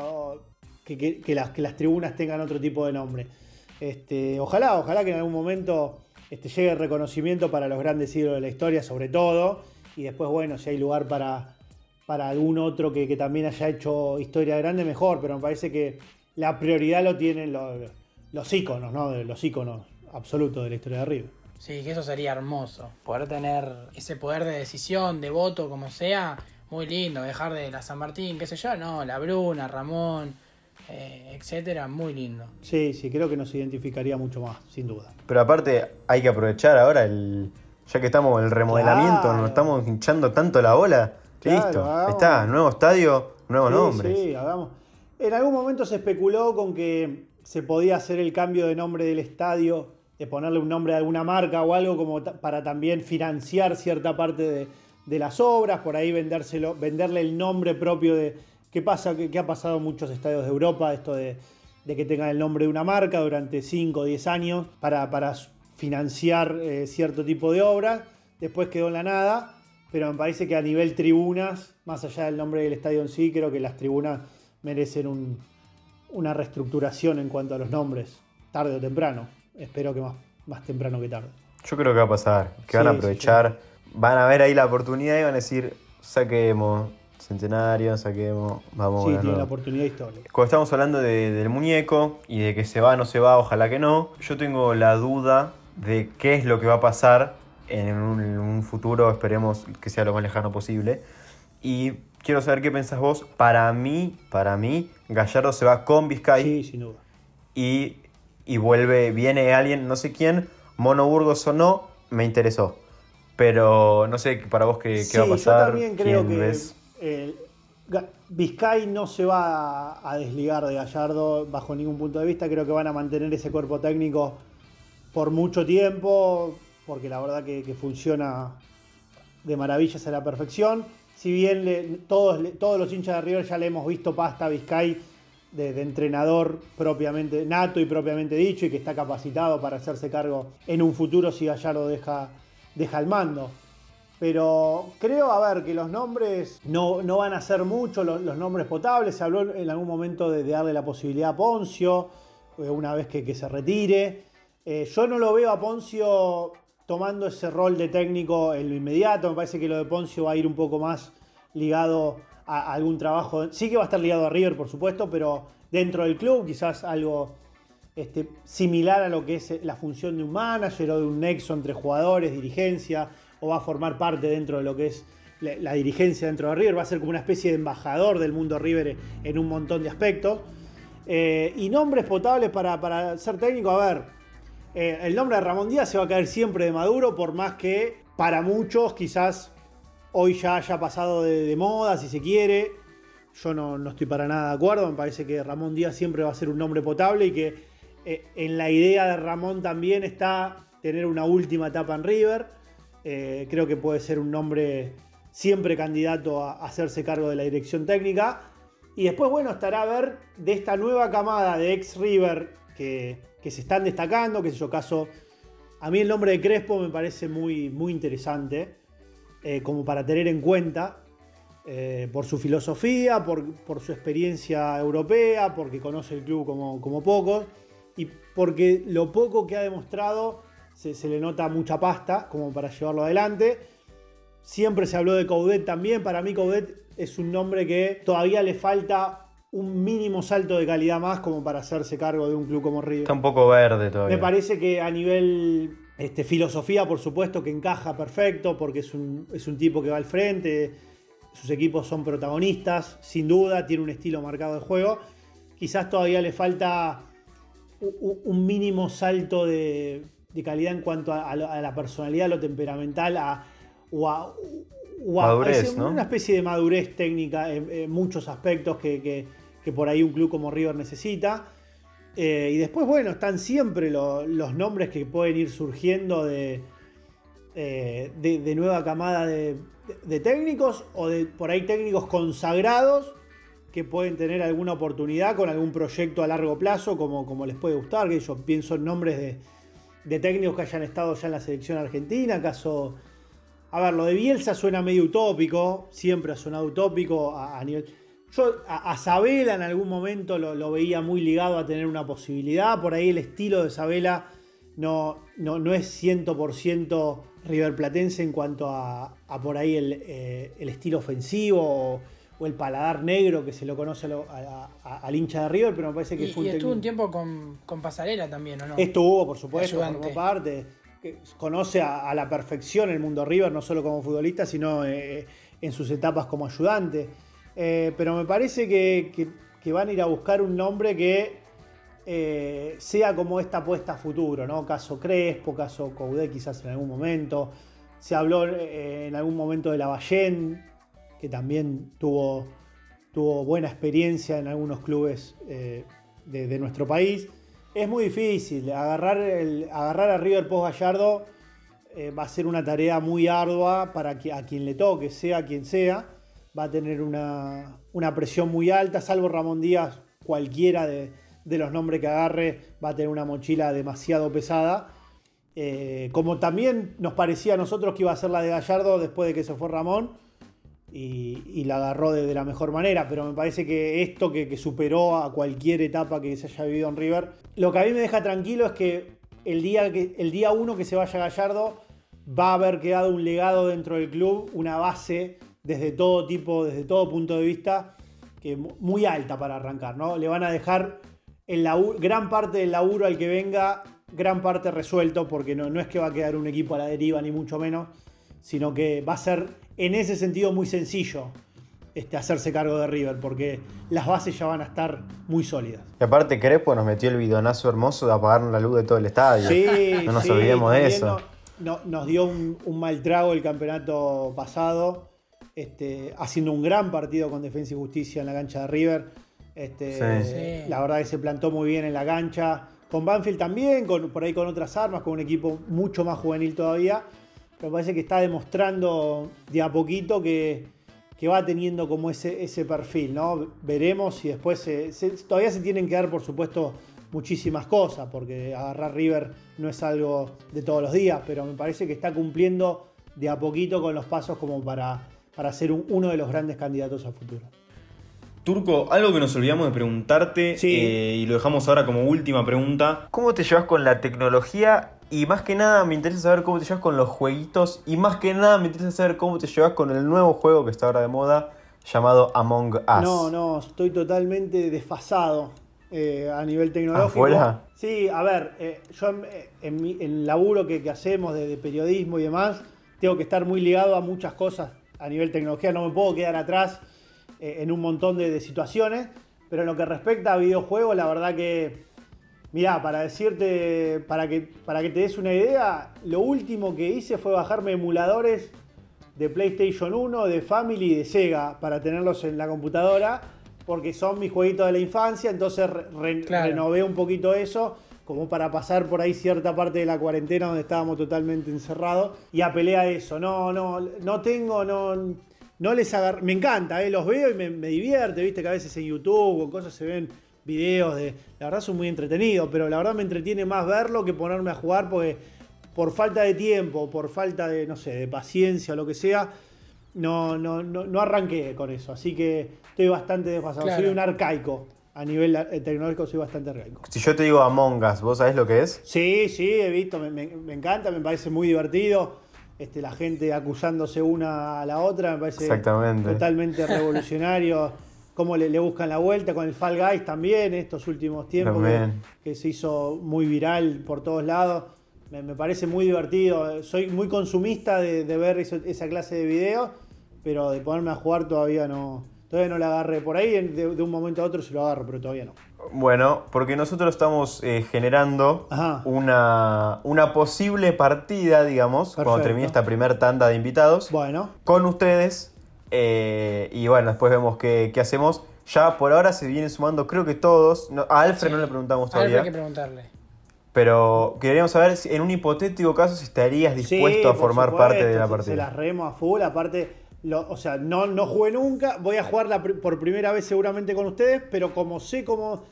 que, que- que las, que las tribunas tengan otro tipo de nombre. Este, ojalá, ojalá que en algún momento este, llegue el reconocimiento para los grandes ídolos de la historia, sobre todo, y después, bueno, si hay lugar para, para algún otro que, que también haya hecho historia grande, mejor, pero me parece que la prioridad lo tienen los, los íconos, ¿no? Los íconos absolutos de la historia de River. Sí, que eso sería hermoso. Poder tener ese poder de decisión, de voto, como sea, muy lindo. Dejar de la San Martín, qué sé yo, no, la Bruna, Ramón, eh, etcétera, muy lindo. Sí, sí, creo que nos identificaría mucho más, sin duda. Pero aparte hay que aprovechar ahora el. Ya que estamos en el remodelamiento, Claro. nos estamos hinchando tanto la bola. Claro, Listo. hagamos- Está, nuevo estadio, nuevos sí, nombres. Sí, hagamos. En algún momento se especuló con que se podía hacer el cambio de nombre del estadio de ponerle un nombre de alguna marca o algo como para también financiar cierta parte de, de, las obras, por ahí vendérselo, venderle el nombre propio de qué pasa, qué, ha pasado en muchos estadios de Europa, esto de, de, que tengan el nombre de una marca durante 5 o 10 años para, para financiar eh, cierto tipo de obras, después quedó en la nada, pero me parece que a nivel tribunas, más allá del nombre del estadio en sí, creo que las tribunas merecen un, una reestructuración en cuanto a los nombres, tarde o temprano. Espero que más, más temprano que tarde. Yo creo que va a pasar, que van a aprovechar, van a ver ahí la oportunidad y van a decir, saquemos centenario, saquemos, vamos sí, tiene la oportunidad histórica. Cuando estamos hablando del muñeco y de que se va o no se va, ojalá que no, yo tengo la duda de qué es lo que va a pasar en un, futuro, esperemos que sea lo más lejano posible. Y quiero saber qué pensás vos. Para mí, para mí, Gallardo se va con Vizcay. Sí, sin duda. Y, y vuelve, viene alguien, no sé quién, Mono Burgos o no, me interesó. Pero no sé para vos qué, qué va a pasar. Yo también creo que eh, Vizcay no se va a, desligar de Gallardo bajo ningún punto de vista. Creo que van a mantener ese cuerpo técnico por mucho tiempo, porque la verdad que, funciona de maravillas a la perfección. Si bien todos, todos los hinchas de River ya le hemos visto pasta a Vizcay de, entrenador propiamente nato y propiamente dicho y que está capacitado para hacerse cargo en un futuro si Gallardo deja, deja el mando. Pero creo, a ver, que los nombres no, van a ser mucho, los, nombres potables. Se habló en algún momento de, darle la posibilidad a Poncio, eh, una vez que, se retire. Eh, yo no lo veo a Poncio tomando ese rol de técnico en lo inmediato. Me parece que lo de Poncio va a ir un poco más ligado a, algún trabajo. Sí que va a estar ligado a River, por supuesto, pero dentro del club, quizás algo este, similar a lo que es la función de un manager o de un nexo entre jugadores, dirigencia, o va a formar parte dentro de lo que es la, dirigencia dentro de River. Va a ser como una especie de embajador del mundo River en un montón de aspectos. Eh, y nombres potables para, para ser técnico, a ver, eh, el nombre de Ramón Díaz se va a caer siempre de Maduro, por más que para muchos quizás hoy ya haya pasado de, moda, si se quiere. Yo no, estoy para nada de acuerdo, me parece que Ramón Díaz siempre va a ser un nombre potable y que eh, en la idea de Ramón también está tener una última etapa en River. Eh, creo que puede ser un nombre siempre candidato a hacerse cargo de la dirección técnica. Y después, bueno, estará a ver de esta nueva camada de ex River que, se están destacando, que es yo, caso, a mí el nombre de Crespo me parece muy, muy interesante, eh, como para tener en cuenta, eh, por su filosofía, por, su experiencia europea, porque conoce el club como, como pocos, y porque lo poco que ha demostrado se, le nota mucha pasta como para llevarlo adelante. Siempre se habló de Coudet también, para mí Coudet es un nombre que todavía le falta un mínimo salto de calidad más como para hacerse cargo de un club como River. Está un poco verde todavía. Me parece que a nivel este, filosofía, por supuesto, que encaja perfecto, porque es un, es un tipo que va al frente, sus equipos son protagonistas, sin duda, tiene un estilo marcado de juego. Quizás todavía le falta un mínimo salto de, calidad en cuanto a, la personalidad, a lo temperamental, a, o a, una especie de madurez técnica en, muchos aspectos que, que por ahí un club como River necesita. Eh, y después, bueno, están siempre los nombres que pueden ir surgiendo de, eh, de, nueva camada de, técnicos o de por ahí técnicos consagrados que pueden tener alguna oportunidad con algún proyecto a largo plazo, como, como les puede gustar. Que yo pienso en nombres de, técnicos que hayan estado ya en la selección argentina. Caso. A ver, lo de Bielsa suena medio utópico, siempre ha sonado utópico a nivel yo a, Sabela en algún momento lo, veía muy ligado a tener una posibilidad. Por ahí el estilo de Sabela no, no, es 100% riverplatense en cuanto a, por ahí el, eh, estilo ofensivo o, el paladar negro que se lo conoce al hincha de River, pero me parece que y, fue y estuvo un tiempo con, Pasarela también, ¿o no? Estuvo, por supuesto, formó parte. conoce a, la perfección el mundo River, no solo como futbolista, sino eh, en sus etapas como ayudante. Eh, pero me parece que, van a ir a buscar un nombre que eh, sea como esta apuesta a futuro, ¿no? Caso Crespo, caso Coudet quizás en algún momento. Se habló eh, en algún momento de la Ballén, que también tuvo, buena experiencia en algunos clubes de, nuestro país. Es muy difícil. Agarrar, el, agarrar a River post Gallardo va a ser una tarea muy ardua para que, a quien le toque, sea quien sea. Va a tener una, una presión muy alta, salvo Ramón Díaz, cualquiera de, de, los nombres que agarre va a tener una mochila demasiado pesada. Eh, como también nos parecía a nosotros que iba a ser la de Gallardo después de que se fue Ramón. Y, la agarró de, la mejor manera, pero me parece que esto que, que superó a cualquier etapa que se haya vivido en River, lo que a mí me deja tranquilo es que el día, que, el día uno que se vaya Gallardo va a haber quedado un legado dentro del club, una base desde todo tipo, desde todo punto de vista, que muy alta para arrancar, ¿no? Le van a dejar el laburo, gran parte del laburo al que venga, gran parte resuelto, porque no, no es que va a quedar un equipo a la deriva, ni mucho menos, sino que va a ser en ese sentido muy sencillo este, hacerse cargo de River, porque las bases ya van a estar muy sólidas. Y aparte Crespo nos metió el bidonazo hermoso de apagar la luz de todo el estadio. Sí, no nos sí, olvidemos de eso. No, no, nos dio un, un, mal trago el campeonato pasado, este, haciendo un gran partido con Defensa y Justicia en la cancha de River. Este, Sí. La verdad que se plantó muy bien en la cancha. Con Banfield también, con, por ahí con otras armas, con un equipo mucho más juvenil todavía. Pero parece que está demostrando de a poquito que, que va teniendo como ese, ese perfil, ¿no? Veremos y después se, se, todavía se tienen que dar, por supuesto, muchísimas cosas, porque agarrar River no es algo de todos los días, pero me parece que está cumpliendo de a poquito con los pasos como para, para ser un, uno de los grandes candidatos a futuro. Turco, algo que nos olvidamos de preguntarte Sí. eh, y lo dejamos ahora como última pregunta. ¿Cómo te llevas con la tecnología? Y más que nada me interesa saber cómo te llevas con los jueguitos. Y más que nada me interesa saber cómo te llevas con el nuevo juego que está ahora de moda llamado Among Us. No, no, estoy totalmente desfasado eh, a nivel tecnológico. ¿Afuera? Sí, a ver, eh, yo en, en, mi, en el laburo que, que hacemos de, de, periodismo y demás, tengo que estar muy ligado a muchas cosas a nivel tecnología, no me puedo quedar atrás eh, en un montón de, de, situaciones, pero en lo que respecta a videojuegos, la verdad que, mirá, para decirte, para que, para que te des una idea, lo último que hice fue bajarme emuladores de PlayStation 1, de Family y de Sega para tenerlos en la computadora, porque son mis jueguitos de la infancia, entonces re claro. renové un poquito eso, como para pasar por ahí cierta parte de la cuarentena donde estábamos totalmente encerrados, y apelé a eso. No, no, no tengo, no, no les agarro, me encanta, eh, los veo y me, me, divierte, viste que a veces en YouTube o cosas se ven videos de, la verdad son muy entretenidos, pero la verdad me entretiene más verlo que ponerme a jugar porque por falta de tiempo, por falta de, no sé, de paciencia o lo que sea, no, no, no, no arranqué con eso. Así que estoy bastante desfasado. Claro. Soy un arcaico. A nivel eh, tecnológico soy bastante arcaico. Si yo te digo Among Us, ¿vos sabés lo que es? Sí, sí, he visto, me, me, me encanta, me parece muy divertido. Este, la gente acusándose una a la otra, me parece totalmente revolucionario. Cómo le, le, buscan la vuelta con el Fall Guys también, estos últimos tiempos, que, que, se hizo muy viral por todos lados me, me, parece muy divertido. Soy muy consumista de, de ver eso, esa clase de videos, pero de ponerme a jugar todavía no, todavía no la agarré. Por ahí de, de, un momento a otro se lo agarro, pero todavía no. Bueno, porque nosotros estamos eh, generando una, una, posible partida, digamos, Perfecto. cuando termine esta primera tanda de invitados. Bueno. Con ustedes. Eh, y bueno, después vemos qué, qué, hacemos. Ya por ahora se vienen sumando, creo que todos. No, a Alfred sí. no le preguntamos todavía. A Alfred hay que preguntarle. Pero queríamos saber si en un hipotético caso si estarías dispuesto sí, a formar supuesto, parte de la partida. Se las remo a full, aparte, lo, o sea, no, no jugué nunca, voy a jugar la, por primera vez seguramente con ustedes, pero como sé cómo,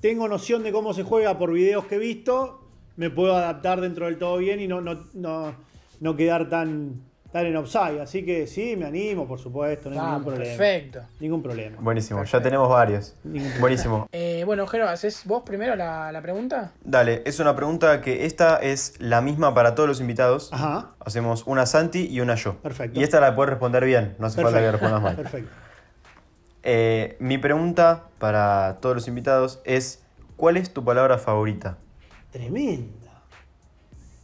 tengo noción de cómo se juega por videos que he visto, me puedo adaptar dentro del todo bien y no, no, no, no quedar tan, tan en offside. Así que sí, me animo, por supuesto, no hay ah, ningún problema. Perfecto. Ningún problema. Buenísimo, Perfecto. ya tenemos varios. Buenísimo. Eh, bueno, Jero, ¿haces vos primero la, la, pregunta? Dale, es una pregunta que esta es la misma para todos los invitados. Ajá. Hacemos una Santi y una yo. Perfecto. Y esta la puedes responder bien, no hace Perfecto. falta que respondas mal. Perfecto. Eh, mi pregunta para todos los invitados es: ¿cuál es tu palabra favorita? Tremenda.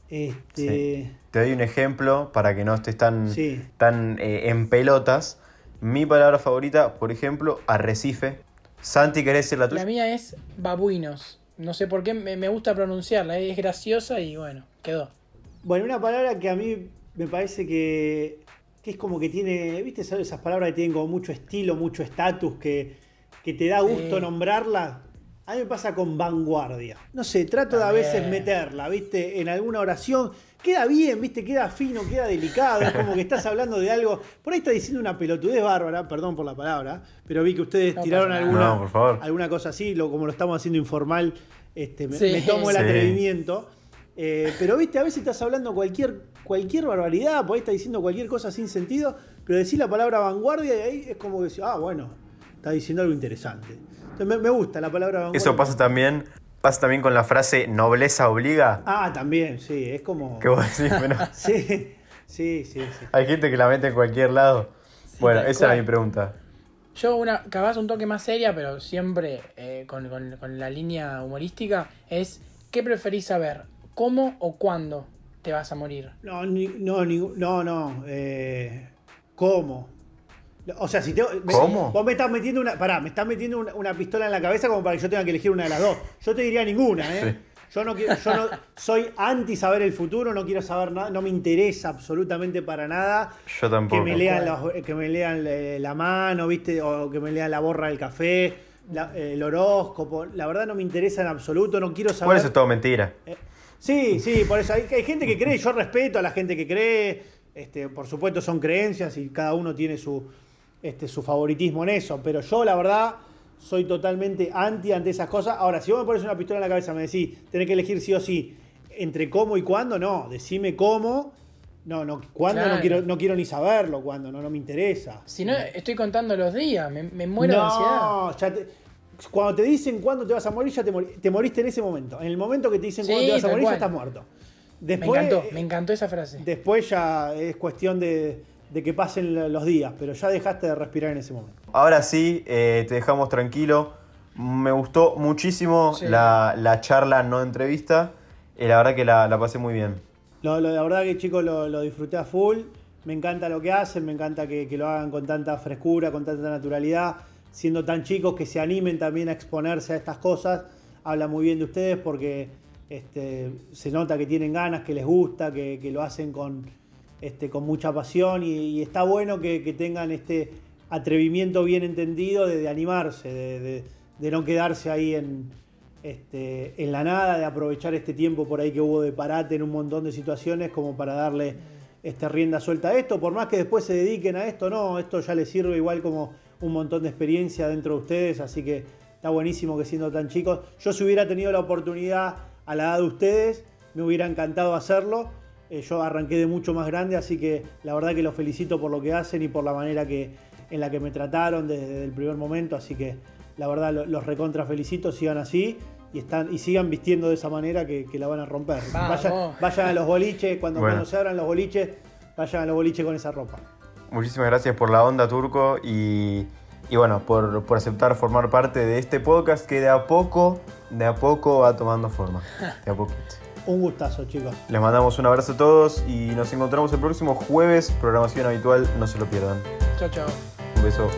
Este. Sí. Te doy un ejemplo para que no estés tan, sí. tan eh, en pelotas. Mi palabra favorita, por ejemplo, arrecife. Santi, ¿querés decir la tuya? La mía es babuinos. No sé por qué me, me gusta pronunciarla. Es graciosa y bueno, quedó. Bueno, una palabra que a mí me parece que, que es como que tiene, ¿viste? ¿Sabes? Esas palabras que tienen como mucho estilo, mucho estatus, que, que te da gusto sí. nombrarla. A mí me pasa con vanguardia. No sé, trato de a veces meterla, ¿viste? En alguna oración. Queda bien, ¿viste? Queda fino, queda delicado. Es como que estás hablando de algo. Por ahí estás diciendo una pelotudez bárbara, perdón por la palabra, pero vi que ustedes No tiraron alguna, No, por favor. alguna cosa así, lo, como lo estamos haciendo informal, este, me, Sí. me tomo el Sí. atrevimiento. Eh, pero viste, a veces estás hablando cualquier, cualquier barbaridad, por ahí estás diciendo cualquier cosa sin sentido, pero decís la palabra vanguardia y ahí es como que decís, ah, bueno, está diciendo algo interesante. Entonces me, me gusta la palabra vanguardia. Eso pasa también, pasa también con la frase nobleza obliga. Ah, también, sí, es como. Que vos decís, bueno, Sí, sí, sí, sí. hay gente que la mete en cualquier lado. bueno, esa era mi pregunta. Yo una, capaz un toque más seria, pero siempre eh, con, con- con la línea humorística, es ¿qué preferís saber? ¿Cómo o cuándo te vas a morir? No, ni- no, ni- no, no. eh, ¿Cómo? O sea, si te, me- ¿Cómo? Vos me estás metiendo una. Pará, me estás metiendo una, una pistola en la cabeza como para que yo tenga que elegir una de las dos. Yo te diría ninguna, ¿eh? Yo no quiero, yo no soy anti saber el futuro, no quiero saber nada, no me interesa absolutamente para nada Yo que tampoco. me lean los- que me lean eh, la mano, ¿viste? O que me lean la borra del café, la- el horóscopo. La verdad no me interesa en absoluto, no quiero saber. Por eso es todo mentira. Sí, sí, por eso hay, hay gente que cree, yo respeto a la gente que cree, este, por supuesto son creencias y cada uno tiene su, este, su favoritismo en eso, pero yo la verdad soy totalmente anti ante esas cosas. Ahora, si vos me pones una pistola en la cabeza, me decís, tenés que elegir sí o sí entre cómo y cuándo, no, decime cómo, no, no, cuándo no quiero, no quiero ni saberlo, cuándo, no, no me interesa. Si no, estoy contando los días, me, me muero de ansiedad. No, ya te- cuando te dicen cuándo te vas a morir, ya te, mori- te moriste en ese momento. En el momento que te dicen Sí, cuándo te vas a morir, ya estás muerto. Me encantó, me encantó esa frase. Después ya es cuestión de, de que pasen lo- los días, pero ya dejaste de respirar en ese momento. Ahora sí, eh, te dejamos tranquilo. Me gustó muchísimo Sí. la, la charla, no entrevista. Y la verdad que la, la pasé muy bien. Lo- lo- la verdad que chicos lo, lo disfruté a full. Me encanta lo que hacen, me encanta que, que lo hagan con tanta frescura, con tanta naturalidad, siendo tan chicos que se animen también a exponerse a estas cosas. Habla muy bien de ustedes porque este, se nota que tienen ganas, que les gusta, que, que lo hacen con, este, con mucha pasión y, está bueno que, tengan este atrevimiento bien entendido de, animarse, de no quedarse ahí en, este, en la nada, de aprovechar este tiempo por ahí que hubo de parate en un montón de situaciones como para darle este, rienda suelta a esto, por más que después se dediquen a esto, no, esto ya les sirve igual como un montón de experiencia dentro de ustedes, así que está buenísimo que siendo tan chicos, yo si hubiera tenido la oportunidad a la edad de ustedes, me hubiera encantado hacerlo, Eh, yo arranqué de mucho más grande, así que la verdad que los felicito por lo que hacen y por la manera que, en la que me trataron desde, desde el primer momento, así que la verdad lo- los recontra felicito, sigan así y, están, y sigan vistiendo de esa manera que, que la van a romper. Vayan, vayan a los boliches, cuando, Bueno. cuando se abran los boliches, vayan a los boliches con esa ropa. Muchísimas gracias por la onda, Turco. Y, y bueno, por, por aceptar formar parte de este podcast que de a poco, de a poco va tomando forma. De a poquito. Un gustazo, chicos. Les mandamos un abrazo a todos y nos encontramos el próximo jueves. Programación habitual, no se lo pierdan. Chao, chao. Un beso.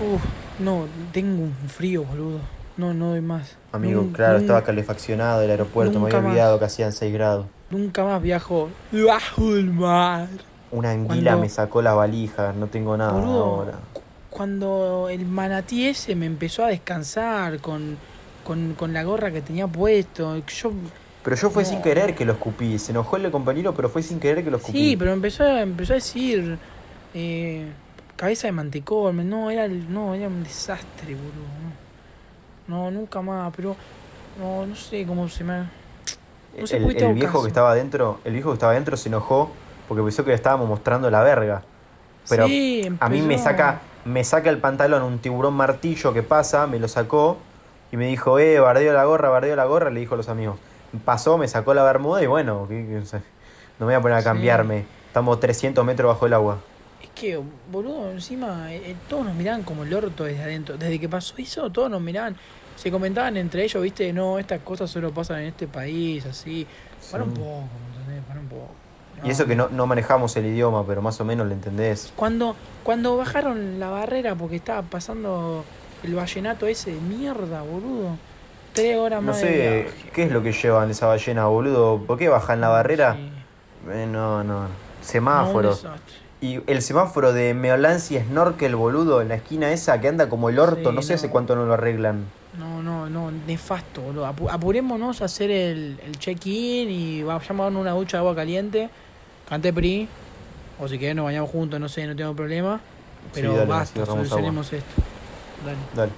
Uf, no, tengo un frío, boludo. No, no doy más. Amigo, Nun- claro, nun- estaba calefaccionado el aeropuerto. Me nunca había más. olvidado que hacían 6 grados. Nunca más viajo bajo el mar. Una anguila Cuando- me sacó la valija. No tengo nada Boludo, ahora. cu- cuando el manatí ese me empezó a descansar con, con, con la gorra que tenía puesto, yo... Pero yo fue sin querer que lo escupí. Se enojó el compañero, pero fue sin querer que lo escupí. Sí, pero empezó, a- empezó a decir... eh, cabeza de mantecol, me- no, era, el- no, era un desastre, boludo. No, No, nunca más, pero... No, no sé cómo se me... No se el, el viejo caso. que estaba adentro, el viejo que estaba adentro se enojó porque pensó que le estábamos mostrando la verga. Pero Sí, a mí me saca, me saca el pantalón un tiburón martillo que pasa, me lo sacó y me dijo, eh, bardeo la gorra, bardeo la gorra, le dijo a los amigos. Pasó, me sacó la bermuda y bueno, ¿qué- qué- o sea, no me voy a poner a Sí. cambiarme. Estamos 300 metros bajo el agua. Es que, boludo, encima eh, eh, todos nos miraban como el orto desde adentro. Desde que pasó eso, todos nos miraban. Se comentaban entre ellos, viste, no, estas cosas solo pasan en este país, así. Para un poco, ¿entendés? Para un poco. Y eso que no, no manejamos el idioma, pero más o menos lo entendés. Cuando, cuando bajaron la barrera porque estaba pasando el vallenato ese de mierda, boludo. Tres horas No más de sé qué es lo que llevan esa ballena, boludo. ¿Por qué bajan la barrera? Sí. Eh, no, no. No, Semáforos. Y el semáforo de Meolancia Snorkel, boludo, en la esquina esa que anda como el orto, Sí, no sé hace cuánto no lo arreglan. No, no, no, nefasto, boludo. Apu- apurémonos a hacer el, el check-in y vayamos a darnos una ducha de agua caliente. Cante PRI. O si querés nos bañamos juntos, no sé, no tengo problema. Pero dale, basta, agua. solucionemos esto. Dale. Dale.